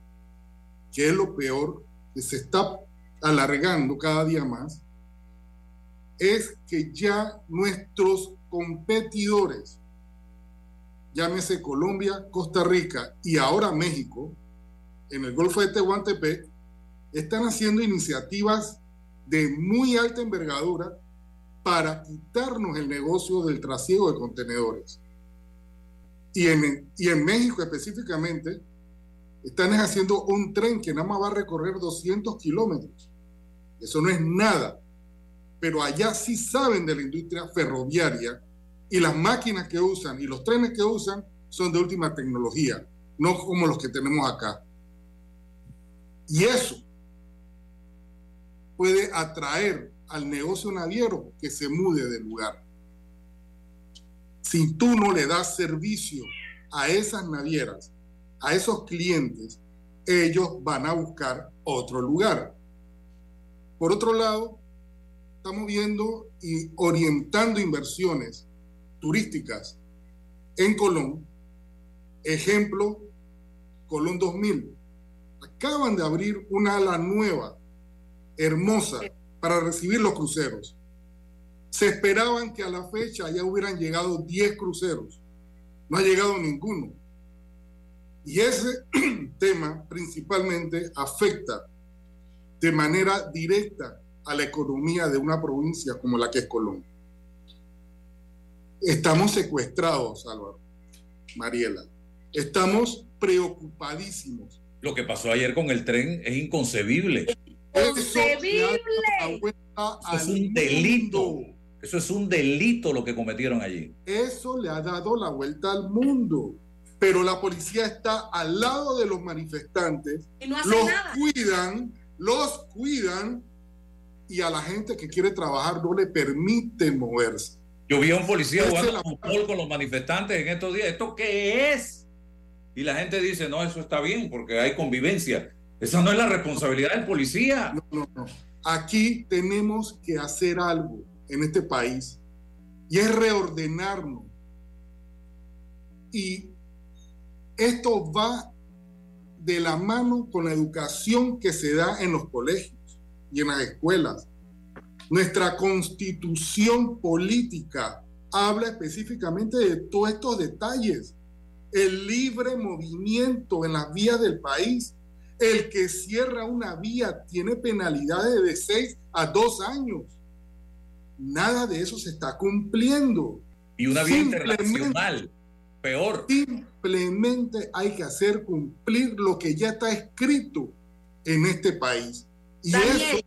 que es lo peor, que se está alargando cada día más, es que ya nuestros competidores, llámese Colombia, Costa Rica y ahora México, en el Golfo de Tehuantepec, están haciendo iniciativas de muy alta envergadura para quitarnos el negocio del trasiego de contenedores. Y en, y en México específicamente, están haciendo un tren que nada más va a recorrer 200 kilómetros. Eso no es nada. Pero allá sí saben de la industria ferroviaria y las máquinas que usan y los trenes que usan son de última tecnología, no como los que tenemos acá. Y eso puede atraer al negocio naviero que se mude del lugar. Si tú no le das servicio a esas navieras, a esos clientes, ellos van a buscar otro lugar. Por otro lado, estamos viendo y orientando inversiones turísticas en Colón. Ejemplo, Colón 2000. Acaban de abrir una ala nueva, hermosa, para recibir los cruceros. Se esperaban que a la fecha ya hubieran llegado 10 cruceros. No ha llegado ninguno. Y ese tema principalmente afecta de manera directa a la economía de una provincia como la que es Colón. Estamos secuestrados, Álvaro, Mariela. Estamos preocupadísimos. Lo que pasó ayer con el tren es inconcebible. ¡Inconcebible! Eso es un delito. Eso es un delito lo que cometieron allí. Eso le ha dado la vuelta al mundo. Pero la policía está al lado de los manifestantes, Y no hace los nada. cuidan, los cuidan y a la gente que quiere trabajar no le permiten moverse. Yo vi a un policía jugando fútbol con los manifestantes en estos días. ¿Esto qué es? Y la gente dice, no, eso está bien porque hay convivencia. Esa no es la responsabilidad del policía. No, no, no. Aquí tenemos que hacer algo en este país y es reordenarnos. Y esto va de la mano con la educación que se da en los colegios y en las escuelas. Nuestra constitución política habla específicamente de todos estos detalles. El libre movimiento en las vías del país. El que cierra una vía tiene penalidades de 6 a 2 años. Nada de eso se está cumpliendo. Y una vía internacional. Peor. Simplemente hay que hacer cumplir lo que ya está escrito en este país. Y Daniel, eso,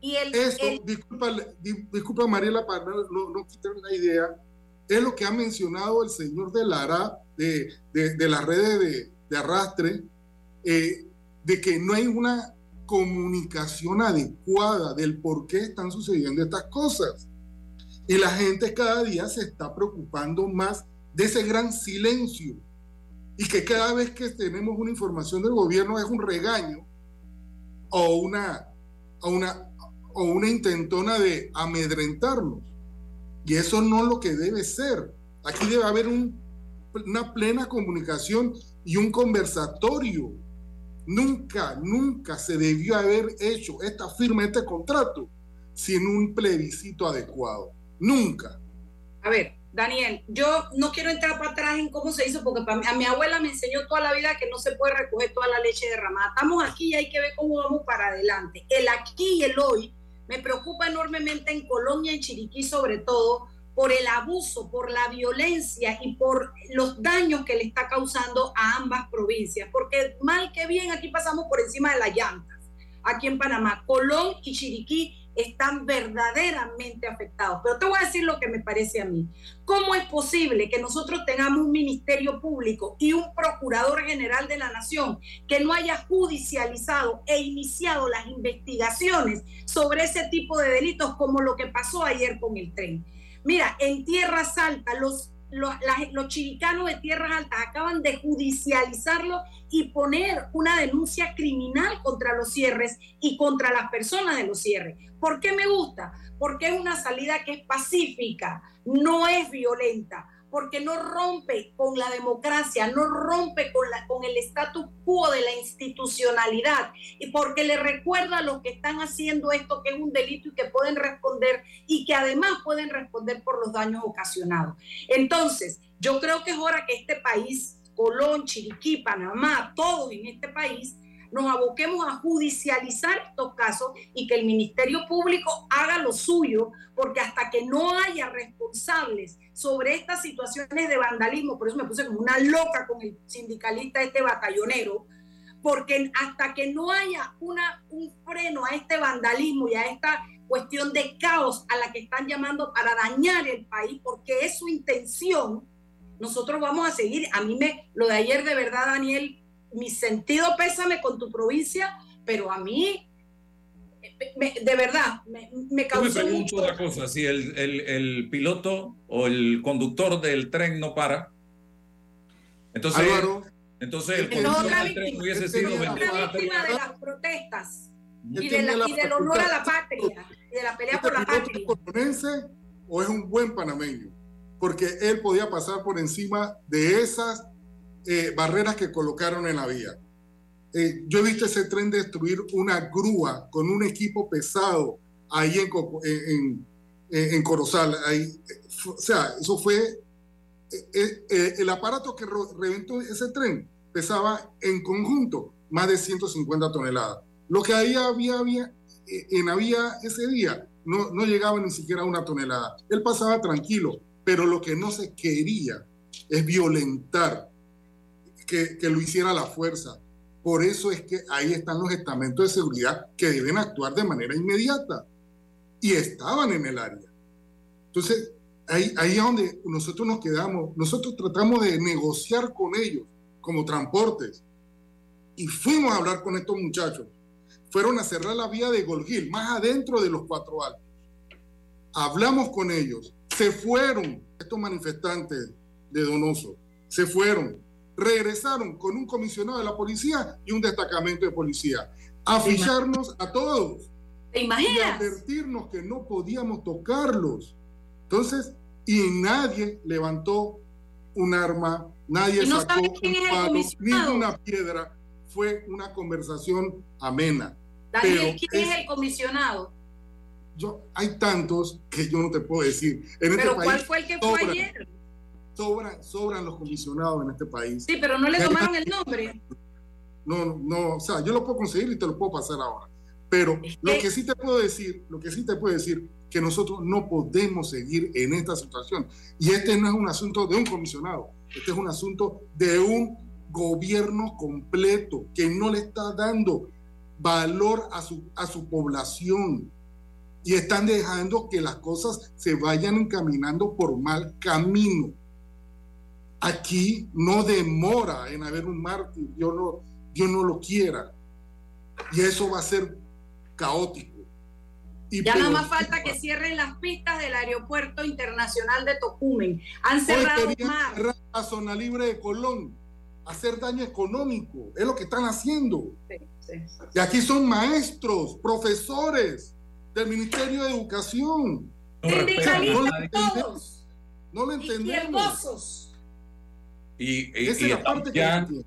y el, eso el- disculpa, di- disculpa Mariela para no, no- no quitar la idea, es lo que ha mencionado el señor de Lara de, de, de las redes de, de arrastre, eh, de que no hay una comunicación adecuada del por qué están sucediendo estas cosas. Y la gente cada día se está preocupando más de ese gran silencio. Y que cada vez que tenemos una información del gobierno es un regaño o una, o una, o una intentona de amedrentarnos. Y eso no es lo que debe ser. Aquí debe haber un- una plena comunicación y un conversatorio. Nunca, nunca se debió haber hecho esta firma, este contrato, sin un plebiscito adecuado. Nunca. A ver, Daniel, yo no quiero entrar para atrás en cómo se hizo, porque a mi abuela me enseñó toda la vida que no se puede recoger toda la leche derramada. Estamos aquí y hay que ver cómo vamos para adelante. El aquí y el hoy me preocupa enormemente en Colombia, en Chiriquí sobre todo, por el abuso, por la violencia y por los daños que le está causando a ambas provincias. Porque mal que bien aquí pasamos por encima de las llantas. Aquí en Panamá, Colón y Chiriquí están verdaderamente afectados. Pero te voy a decir lo que me parece a mí. ¿Cómo es posible que nosotros tengamos un ministerio público y un procurador general de la nación que no haya judicializado e iniciado las investigaciones sobre ese tipo de delitos como lo que pasó ayer con el tren? Mira, en Tierras Altas, los, los, los chiricanos de Tierras Altas acaban de judicializarlo y poner una denuncia criminal contra los cierres y contra las personas de los cierres. ¿Por qué me gusta? Porque es una salida que es pacífica, no es violenta, porque no rompe con la democracia, no rompe con, la, con el status quo de la institucionalidad y porque le recuerda a los que están haciendo esto que es un delito y que pueden responder y que además pueden responder por los daños ocasionados. Entonces, yo creo que es hora que este país, Colón, Chiriquí, Panamá, todos en este país, nos aboquemos a judicializar estos casos y que el Ministerio Público haga lo suyo, porque hasta que no haya responsables sobre estas situaciones de vandalismo, por eso me puse como una loca con el sindicalista este batallonero, porque hasta que no haya una, un freno a este vandalismo y a esta cuestión de caos a la que están llamando para dañar el país, porque es su intención, nosotros vamos a seguir. A mí me, lo de ayer de verdad, Daniel, mi sentido pésame con tu provincia, pero a mí, me- de verdad, me, me Yo me causó pregunto mucho. una cosa, si el, el- el piloto o el conductor del tren no para, entonces, Álvaro, entonces el otra conductor del tren víctima. hubiese sido Él tenía vendido a una la víctima de las protestas y, de la- la y del honor a la patria, y de la pelea ¿Este por la patria. o es un buen panameño? Porque él podía pasar por encima de esas eh, barreras que colocaron en la vía. Eh, yo he visto ese tren destruir una grúa con un equipo pesado ahí en, en, en- en Corozal. Ahí, eh, o sea, eso fue eh, eh, eh, el aparato que reventó ese tren pesaba en conjunto más de 150 toneladas. Lo que ahí había, había eh, en había ese día no, no llegaba ni siquiera a una tonelada. Él pasaba tranquilo, pero lo que no se quería es violentar, que, que lo hiciera la fuerza. Por eso es que ahí están los estamentos de seguridad que deben actuar de manera inmediata. Y estaban en el área. Entonces, ahí, ahí es donde nosotros nos quedamos. Nosotros tratamos de negociar con ellos como transportes. Y fuimos a hablar con estos muchachos. Fueron a cerrar la vía de Golgil, más adentro de los cuatro altos. Hablamos con ellos. Se fueron estos manifestantes de Donoso. Se fueron. Regresaron con un comisionado de la policía y un destacamento de policía. A ficharnos a todos. ¿Te imaginas? Y advertirnos que no podíamos tocarlos. Entonces, y nadie levantó un arma, nadie ¿Y no sacó un palo, ni una piedra. Fue una conversación amena. Daniel, Pero ¿quién es- es el comisionado? yo, hay tantos que yo no te puedo decir. En este Pero país ¿cuál fue el que fue ayer? Sobran, sobran los comisionados en este país. Sí, pero no le tomaron el nombre. No, no, no, o sea, yo lo puedo conseguir y te lo puedo pasar ahora. Pero lo que sí te puedo decir, lo que sí te puedo decir, que nosotros no podemos seguir en esta situación. Y este no es un asunto de un comisionado, este es un asunto de un gobierno completo que no le está dando valor a su, a su población y están dejando que las cosas se vayan encaminando por mal camino. Aquí no demora en haber un mártir, Dios no, Dios no lo quiera. Y eso va a ser caótico. Y Ya nada más falta que cierren las pistas del aeropuerto internacional de Tocumen. Han cerrado mar. la zona libre de Colón, hacer daño económico, es lo que están haciendo. Y aquí son maestros, profesores del Ministerio de Educación. Sindicalistas No lo entendemos. No lo entendemos. Y, y- Esa es y la estamos parte que ya no entiendo.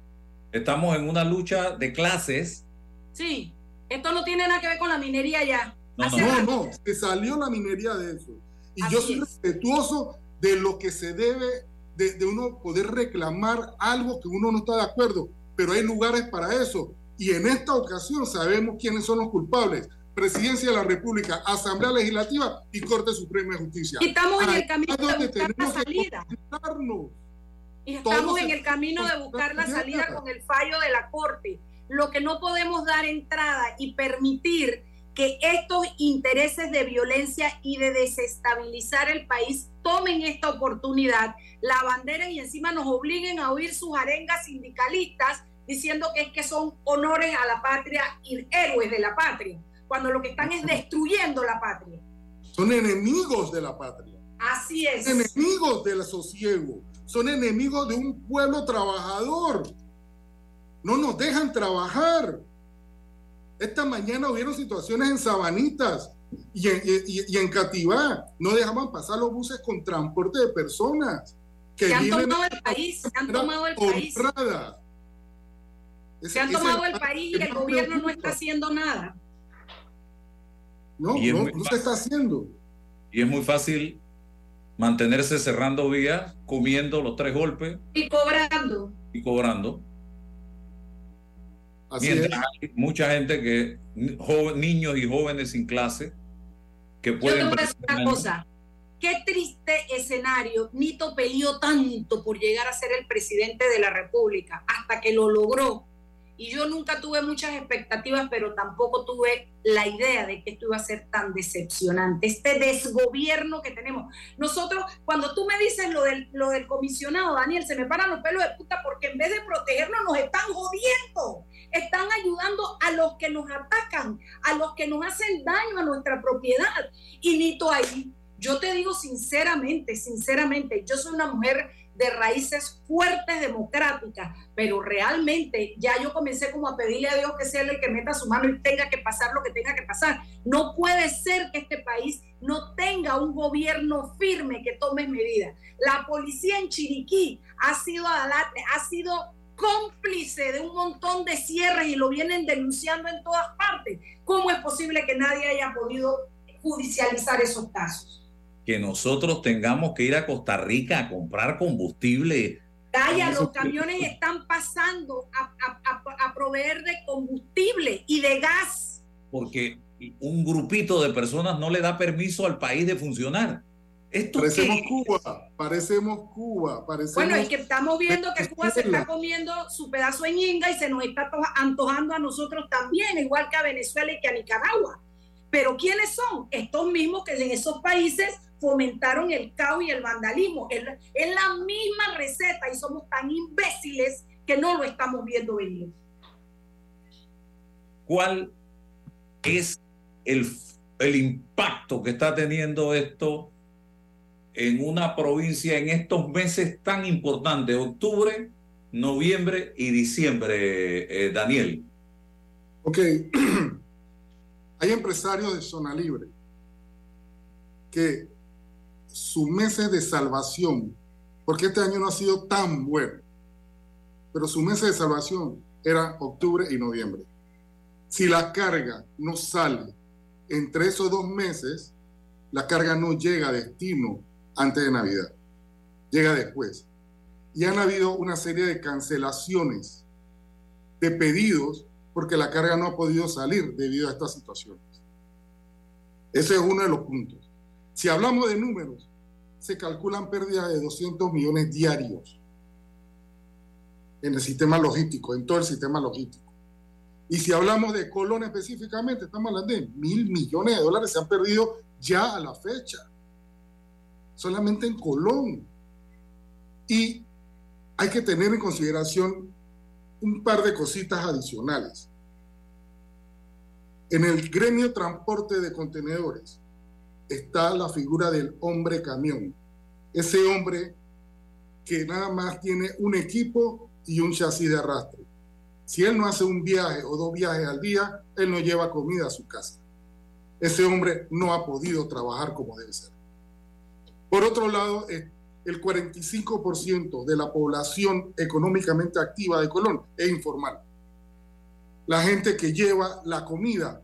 estamos en una lucha de clases. Sí, esto no tiene nada que ver con la minería ya. No, no. No, no, se salió la minería de eso. Y Así yo soy es. respetuoso de lo que se debe, de, de uno poder reclamar algo que uno no está de acuerdo, pero hay lugares para eso. Y en esta ocasión sabemos quiénes son los culpables. Presidencia de la República, Asamblea Legislativa y Corte Suprema de Justicia. Y estamos en el camino de buscar la tenemos que salida. concentrarnos. Y estamos en el camino de buscar la salida con el fallo de la Corte. Lo que no podemos dar entrada y permitir que estos intereses de violencia y de desestabilizar el país tomen esta oportunidad, la bandera y encima nos obliguen a oír sus arengas sindicalistas diciendo que es que son honores a la patria y héroes de la patria, cuando lo que están es destruyendo la patria. Son enemigos de la patria. Así es. enemigos del sosiego, son enemigos de un pueblo trabajador. No nos dejan trabajar. Esta mañana hubieron situaciones en Sabanitas y en, y- y en Cativá. No dejaban pasar los buses con transporte de personas que Se han viven tomado el país, se han tomado el país. Ese- Se han tomado el país y el gobierno no está haciendo nada. No, no, no se está haciendo. Y es muy fácil mantenerse cerrando vías, comiendo los tres golpes Y cobrando. y cobrando. Así Mientras es. hay mucha gente que, joven- niños y jóvenes sin clase, que Yo te pueden... voy a decir una cosa. Qué triste escenario. Nito peleó tanto por llegar a ser el presidente de la República hasta que lo logró. Y yo nunca tuve muchas expectativas, pero tampoco tuve la idea de que esto iba a ser tan decepcionante. Este desgobierno que tenemos. Nosotros, cuando tú me dices lo del, lo del comisionado, Daniel, se me paran los pelos de puta porque en vez de protegernos nos están jodiendo. Están ayudando a los que nos atacan, a los que nos hacen daño a nuestra propiedad. Y Nito ahí, yo te digo sinceramente, sinceramente, yo soy una mujer de raíces fuertes democráticas, pero realmente ya yo comencé como a pedirle a Dios que sea el que meta su mano y tenga que pasar lo que tenga que pasar. No puede ser que este país no tenga un gobierno firme que tome medidas. La policía en Chiriquí ha sido, ha sido cómplice de un montón de cierres y lo vienen denunciando en todas partes. ¿Cómo es posible que nadie haya podido judicializar esos casos? Que nosotros tengamos que ir a Costa Rica a comprar combustible. Calla, los que- camiones están pasando a, a- a- a proveer de combustible y de gas. porque un grupito de personas no le da permiso al país de funcionar. parecemos Cuba, parecemos Cuba, parecemos... Bueno, es que estamos viendo que Cuba se está comiendo su pedazo en Inga y se nos está antojando a nosotros también, igual que a Venezuela y que a Nicaragua. Pero ¿quiénes son? Estos mismos que en esos países fomentaron el caos y el vandalismo. Es, es la misma receta y somos tan imbéciles que no lo estamos viendo venir. ¿Cuál es el, el impacto que está teniendo esto en una provincia en estos meses tan importantes, octubre, noviembre y diciembre, eh, Daniel? Ok, hay empresarios de zona libre que sus meses de salvación, porque este año no ha sido tan bueno, pero sus meses de salvación eran octubre y noviembre. Si la carga no sale entre esos dos meses, la carga no llega a destino antes de Navidad, llega después. Y han habido una serie de cancelaciones de pedidos porque la carga no ha podido salir debido a estas situaciones. Ese es uno de los puntos. Si hablamos de números, se calculan pérdidas de 200 millones diarios en el sistema logístico, en todo el sistema logístico. Y si hablamos de Colón específicamente, estamos hablando de mil millones de dólares se han perdido ya a la fecha solamente en Colón. Y hay que tener en consideración un par de cositas adicionales. En el gremio transporte de contenedores está la figura del hombre camión. Ese hombre que nada más tiene un equipo y un chasis de arrastre. Si él no hace un viaje o dos viajes al día, él no lleva comida a su casa. Ese hombre no ha podido trabajar como debe ser. Por otro lado, el 45% de la población económicamente activa de Colón es informal. La gente que lleva la comida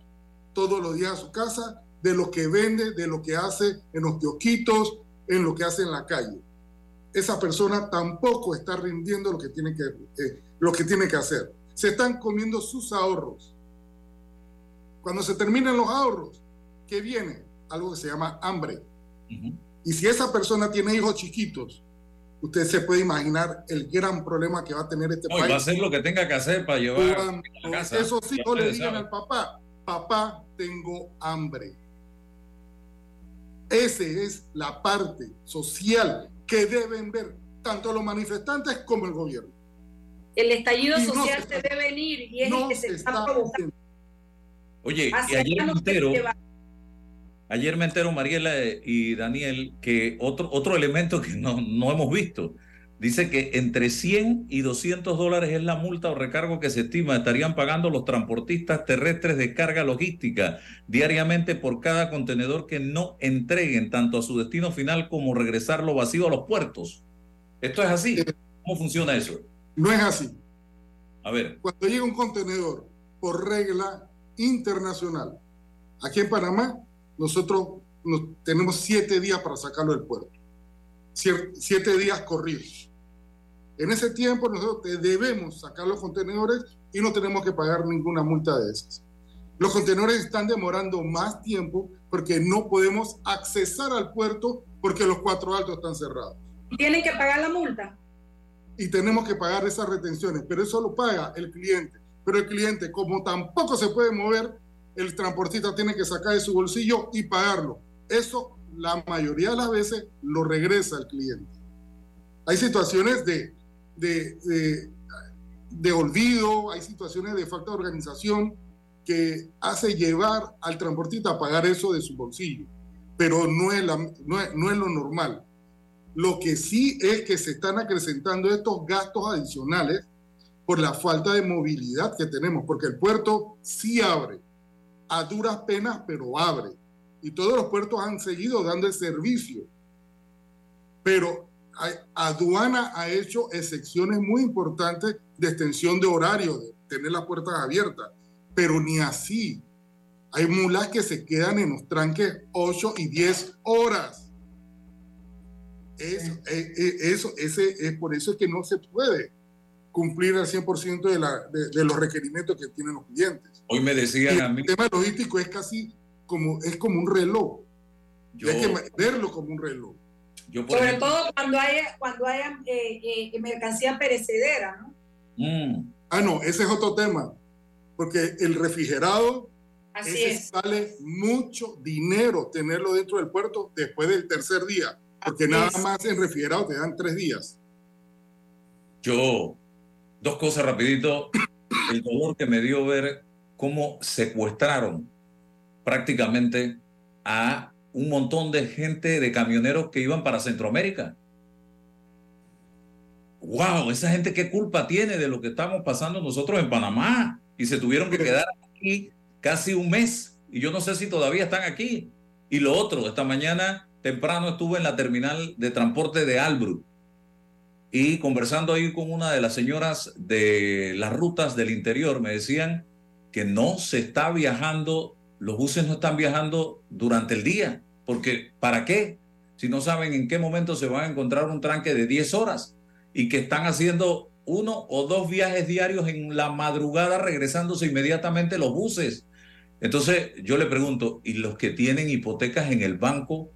todos los días a su casa, de lo que vende, de lo que hace en los kiosquitos, en lo que hace en la calle. Esa persona tampoco está rindiendo lo que tiene que, eh, lo que, tiene que hacer. Se están comiendo sus ahorros. Cuando se terminan los ahorros, ¿qué viene? Algo que se llama hambre. Y si esa persona tiene hijos chiquitos, usted se puede imaginar el gran problema que va a tener este país. Va a hacer lo que tenga que hacer para llevar a la casa. Esos hijos le digan al papá, papá, tengo hambre. Esa es la parte social que deben ver tanto los manifestantes como el gobierno. El estallido social se, debe venir y es el que se está, provocando. Oye, y ayer entero, Ayer me entero, Mariela y Daniel, que otro, otro elemento que no, no hemos visto. Dice que entre 100 y 200 dólares es la multa o recargo que se estima estarían pagando los transportistas terrestres de carga logística diariamente por cada contenedor que no entreguen tanto a su destino final como regresarlo vacío a los puertos. ¿Esto es así? ¿Cómo funciona eso? No es así. A ver. Cuando llega un contenedor por regla internacional, aquí en Panamá nosotros tenemos siete días para sacarlo del puerto. Siete, días corridos. En ese tiempo nosotros debemos sacar los contenedores y no tenemos que pagar ninguna multa de esas. Los contenedores están demorando más tiempo porque no podemos accesar al puerto porque los cuatro altos están cerrados. ¿Tienen que pagar la multa? Y tenemos que pagar esas retenciones, pero eso lo paga el cliente. Pero el cliente, como tampoco se puede mover, el transportista tiene que sacar de su bolsillo y pagarlo. Eso la mayoría de las veces lo regresa al cliente. Hay situaciones de, de, de, olvido, hay situaciones de falta de organización que hace llevar al transportista a pagar eso de su bolsillo, pero no es, la, no es, no es lo normal. Lo que sí es que se están acrecentando estos gastos adicionales por la falta de movilidad que tenemos, porque el puerto sí abre, a duras penas, pero abre. Y todos los puertos han seguido dando el servicio. Pero aduana ha hecho excepciones muy importantes de extensión de horario, de tener las puertas abiertas, pero ni así. Hay mulas que se quedan en los tranques 8 y 10 horas. Eso, eh, eh, eso, ese, es por eso es que no se puede cumplir al 100% de, la, de, los requerimientos que tienen los clientes. Hoy me decían el a mí. El tema logístico es casi como, es como un reloj. y hay que verlo como un reloj. Sobre todo cuando haya, cuando haya eh, eh, mercancía perecedera, ¿no? Mm. Ah, no, ese es otro tema. Porque el refrigerado ese sale mucho dinero tenerlo dentro del puerto después del tercer día. Porque nada más en refrigerado te dan tres días. Yo, dos cosas rapidito. El dolor que me dio ver cómo secuestraron prácticamente a un montón de gente, de camioneros que iban para Centroamérica. ¡Wow! Esa gente qué culpa tiene de lo que estamos pasando nosotros en Panamá. Y se tuvieron que quedar aquí casi un mes. Y yo no sé si todavía están aquí. Y lo otro, esta mañana temprano estuve en la terminal de transporte de Albrook y conversando ahí con una de las señoras de las rutas del interior, me decían que no se está viajando, los buses no están viajando durante el día. Porque, ¿para qué? Si no saben en qué momento se van a encontrar un tranque de 10 horas y que están haciendo uno o dos viajes diarios en la madrugada regresándose inmediatamente los buses. Entonces yo le pregunto, ¿y los que tienen hipotecas en el banco?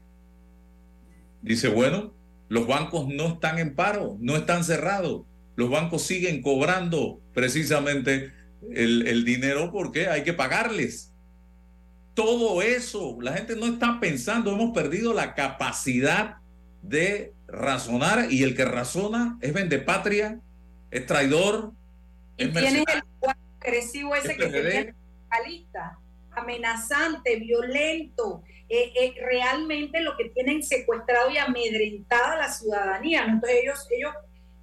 Dice, bueno, los bancos no están en paro, no están cerrados. Los bancos siguen cobrando precisamente el, el dinero porque hay que pagarles todo eso. La gente no está pensando, hemos perdido la capacidad de razonar y el que razona es patria, es traidor. Y es tiene el agresivo ese que tiene lista, amenazante, violento, eh, eh, realmente lo que tienen secuestrado y amedrentada a la ciudadanía. Entonces ellos, ellos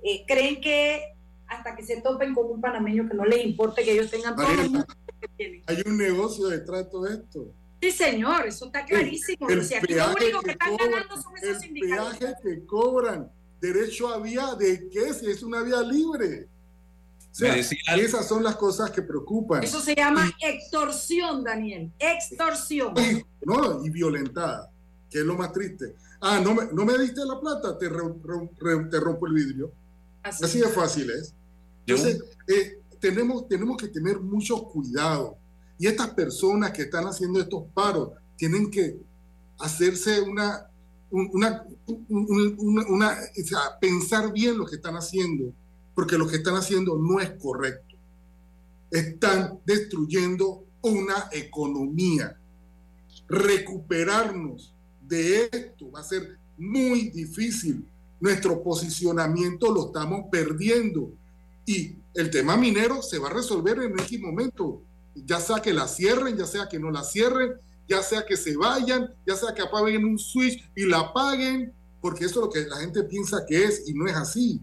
eh, creen que hasta que se topen con un panameño que no les importe que ellos tengan todo el mundo hay un negocio detrás de todo esto. Sí, señor, eso está clarísimo. El, peaje que, cobran, el peaje que cobran, derecho a vía, ¿de qué? Si es una vía libre. Esas son las cosas que preocupan. Eso se llama extorsión, Daniel. Extorsión. no, y violentada, que es lo más triste. Ah, no me, no me diste la plata, te, te rompo el vidrio. Así, de fácil es. Entonces, eh, tenemos, tenemos que tener mucho cuidado. Y estas personas que están haciendo estos paros tienen que hacerse una, una, una, o sea, pensar bien lo que están haciendo, porque lo que están haciendo no es correcto. Están destruyendo una economía. Recuperarnos de esto va a ser muy difícil. Nuestro posicionamiento lo estamos perdiendo. Y el tema minero se va a resolver en este momento, ya sea que la cierren, ya sea que no la cierren, ya sea que se vayan, ya sea que apaguen un switch y la apaguen, porque eso es lo que la gente piensa que es y no es así.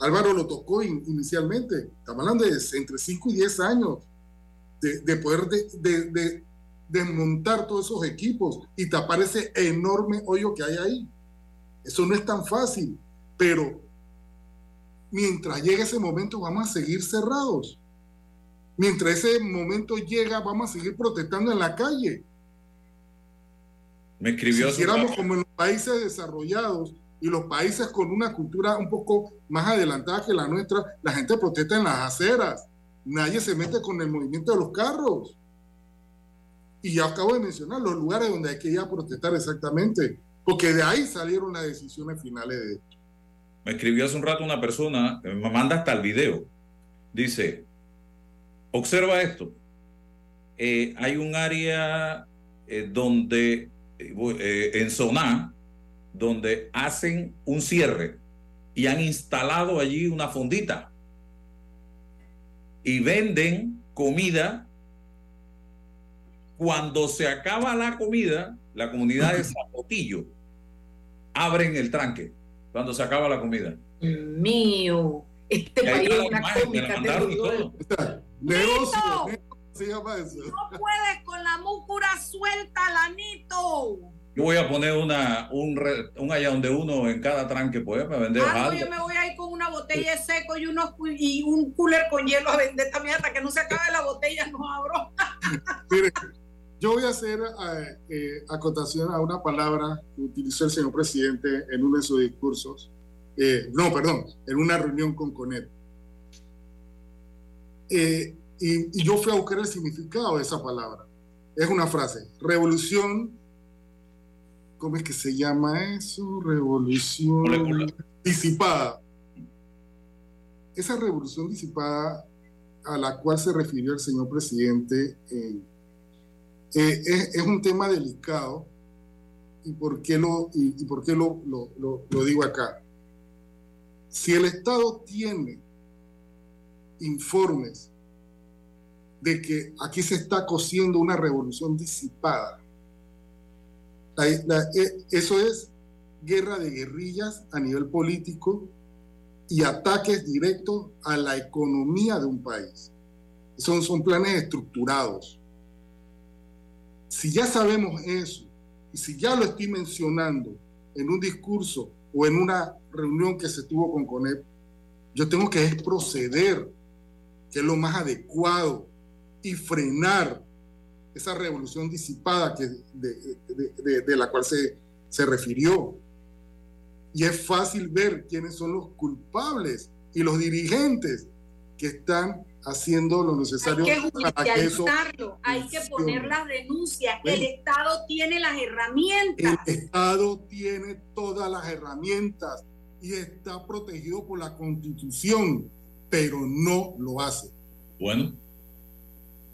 Álvaro lo tocó inicialmente, estamos hablando de entre 5 y 10 años de, poder de, desmontar todos esos equipos y tapar ese enorme hoyo que hay ahí. Eso no es tan fácil, pero mientras llegue ese momento vamos a seguir cerrados. Mientras ese momento llega, vamos a seguir protestando en la calle. Me escribió. Si como en los países desarrollados y los países con una cultura un poco más adelantada que la nuestra, la gente protesta en las aceras. Nadie se mete con el movimiento de los carros. Y ya acabo de mencionar los lugares donde hay que ir a protestar exactamente, porque de ahí salieron las decisiones finales de esto. Me escribió hace un rato una persona, me manda hasta el video. Dice, observa esto. Eh, hay un área eh, donde, eh, en Soná, donde hacen un cierre y han instalado allí una fondita y venden comida. Cuando se acaba la comida, la comunidad de Zapotillo abren el tranque cuando se acaba la comida. Mío, este país es una cómica No puedes con la múcura suelta, Lanito. Yo voy a poner una, un, un allá donde uno en cada tranque, pues, para vender ah, Yo me voy a ir con una botella de seco y, unos, y un cooler con hielo a vender también hasta que no se acabe la botella, no abro. Mire, yo voy a hacer eh, eh, acotación a una palabra que utilizó el señor presidente en uno de sus discursos. Eh, no, perdón, en una reunión con Conet. Y, y, yo fui a buscar el significado de esa palabra. Es una frase, revolución ¿cómo es que se llama eso? Revolución disipada. Esa revolución disipada a la cual se refirió el señor presidente eh, eh, es, un tema delicado. ¿Y por qué lo, y, por qué lo, lo digo acá? Si el Estado tiene informes de que aquí se está cosiendo una revolución disipada, e, eso es guerra de guerrillas a nivel político y ataques directos a la economía de un país. Son, son planes estructurados. Si ya sabemos eso, y si ya lo estoy mencionando en un discurso o en una reunión que se tuvo con CONEP, yo tengo que proceder, que es lo más adecuado, y frenar esa revolución disipada que, de, la cual se, se refirió. Y es fácil ver quiénes son los culpables y los dirigentes que están haciendo lo necesario hay que eso hay que poner las denuncias. El Estado tiene las herramientas. El Estado tiene todas las herramientas y está protegido por la Constitución, pero no lo hace. Bueno,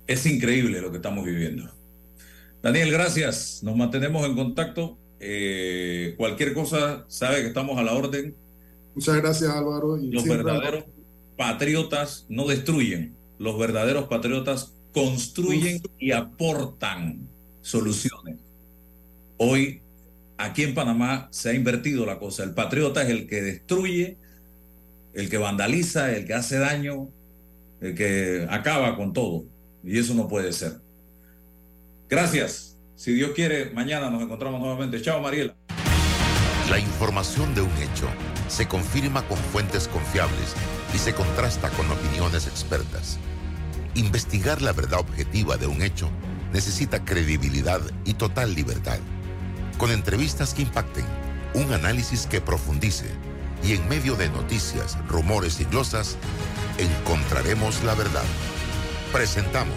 es increíble lo que estamos viviendo. Daniel, gracias. Nos mantenemos en contacto. Eh, cualquier cosa, sabe que estamos a la orden. Muchas gracias, Álvaro. Los verdaderos patriotas no destruyen. Los verdaderos patriotas construyen y aportan soluciones. Hoy, aquí en Panamá, se ha invertido la cosa. El patriota es el que destruye, el que vandaliza, el que hace daño, el que acaba con todo. Y eso no puede ser. Gracias. Si Dios quiere, mañana nos encontramos nuevamente. Chao, Mariela. La información de un hecho se confirma con fuentes confiables y se contrasta con opiniones expertas. Investigar la verdad objetiva de un hecho necesita credibilidad y total libertad. Con entrevistas que impacten, un análisis que profundice y en medio de noticias, rumores y glosas, encontraremos la verdad. Presentamos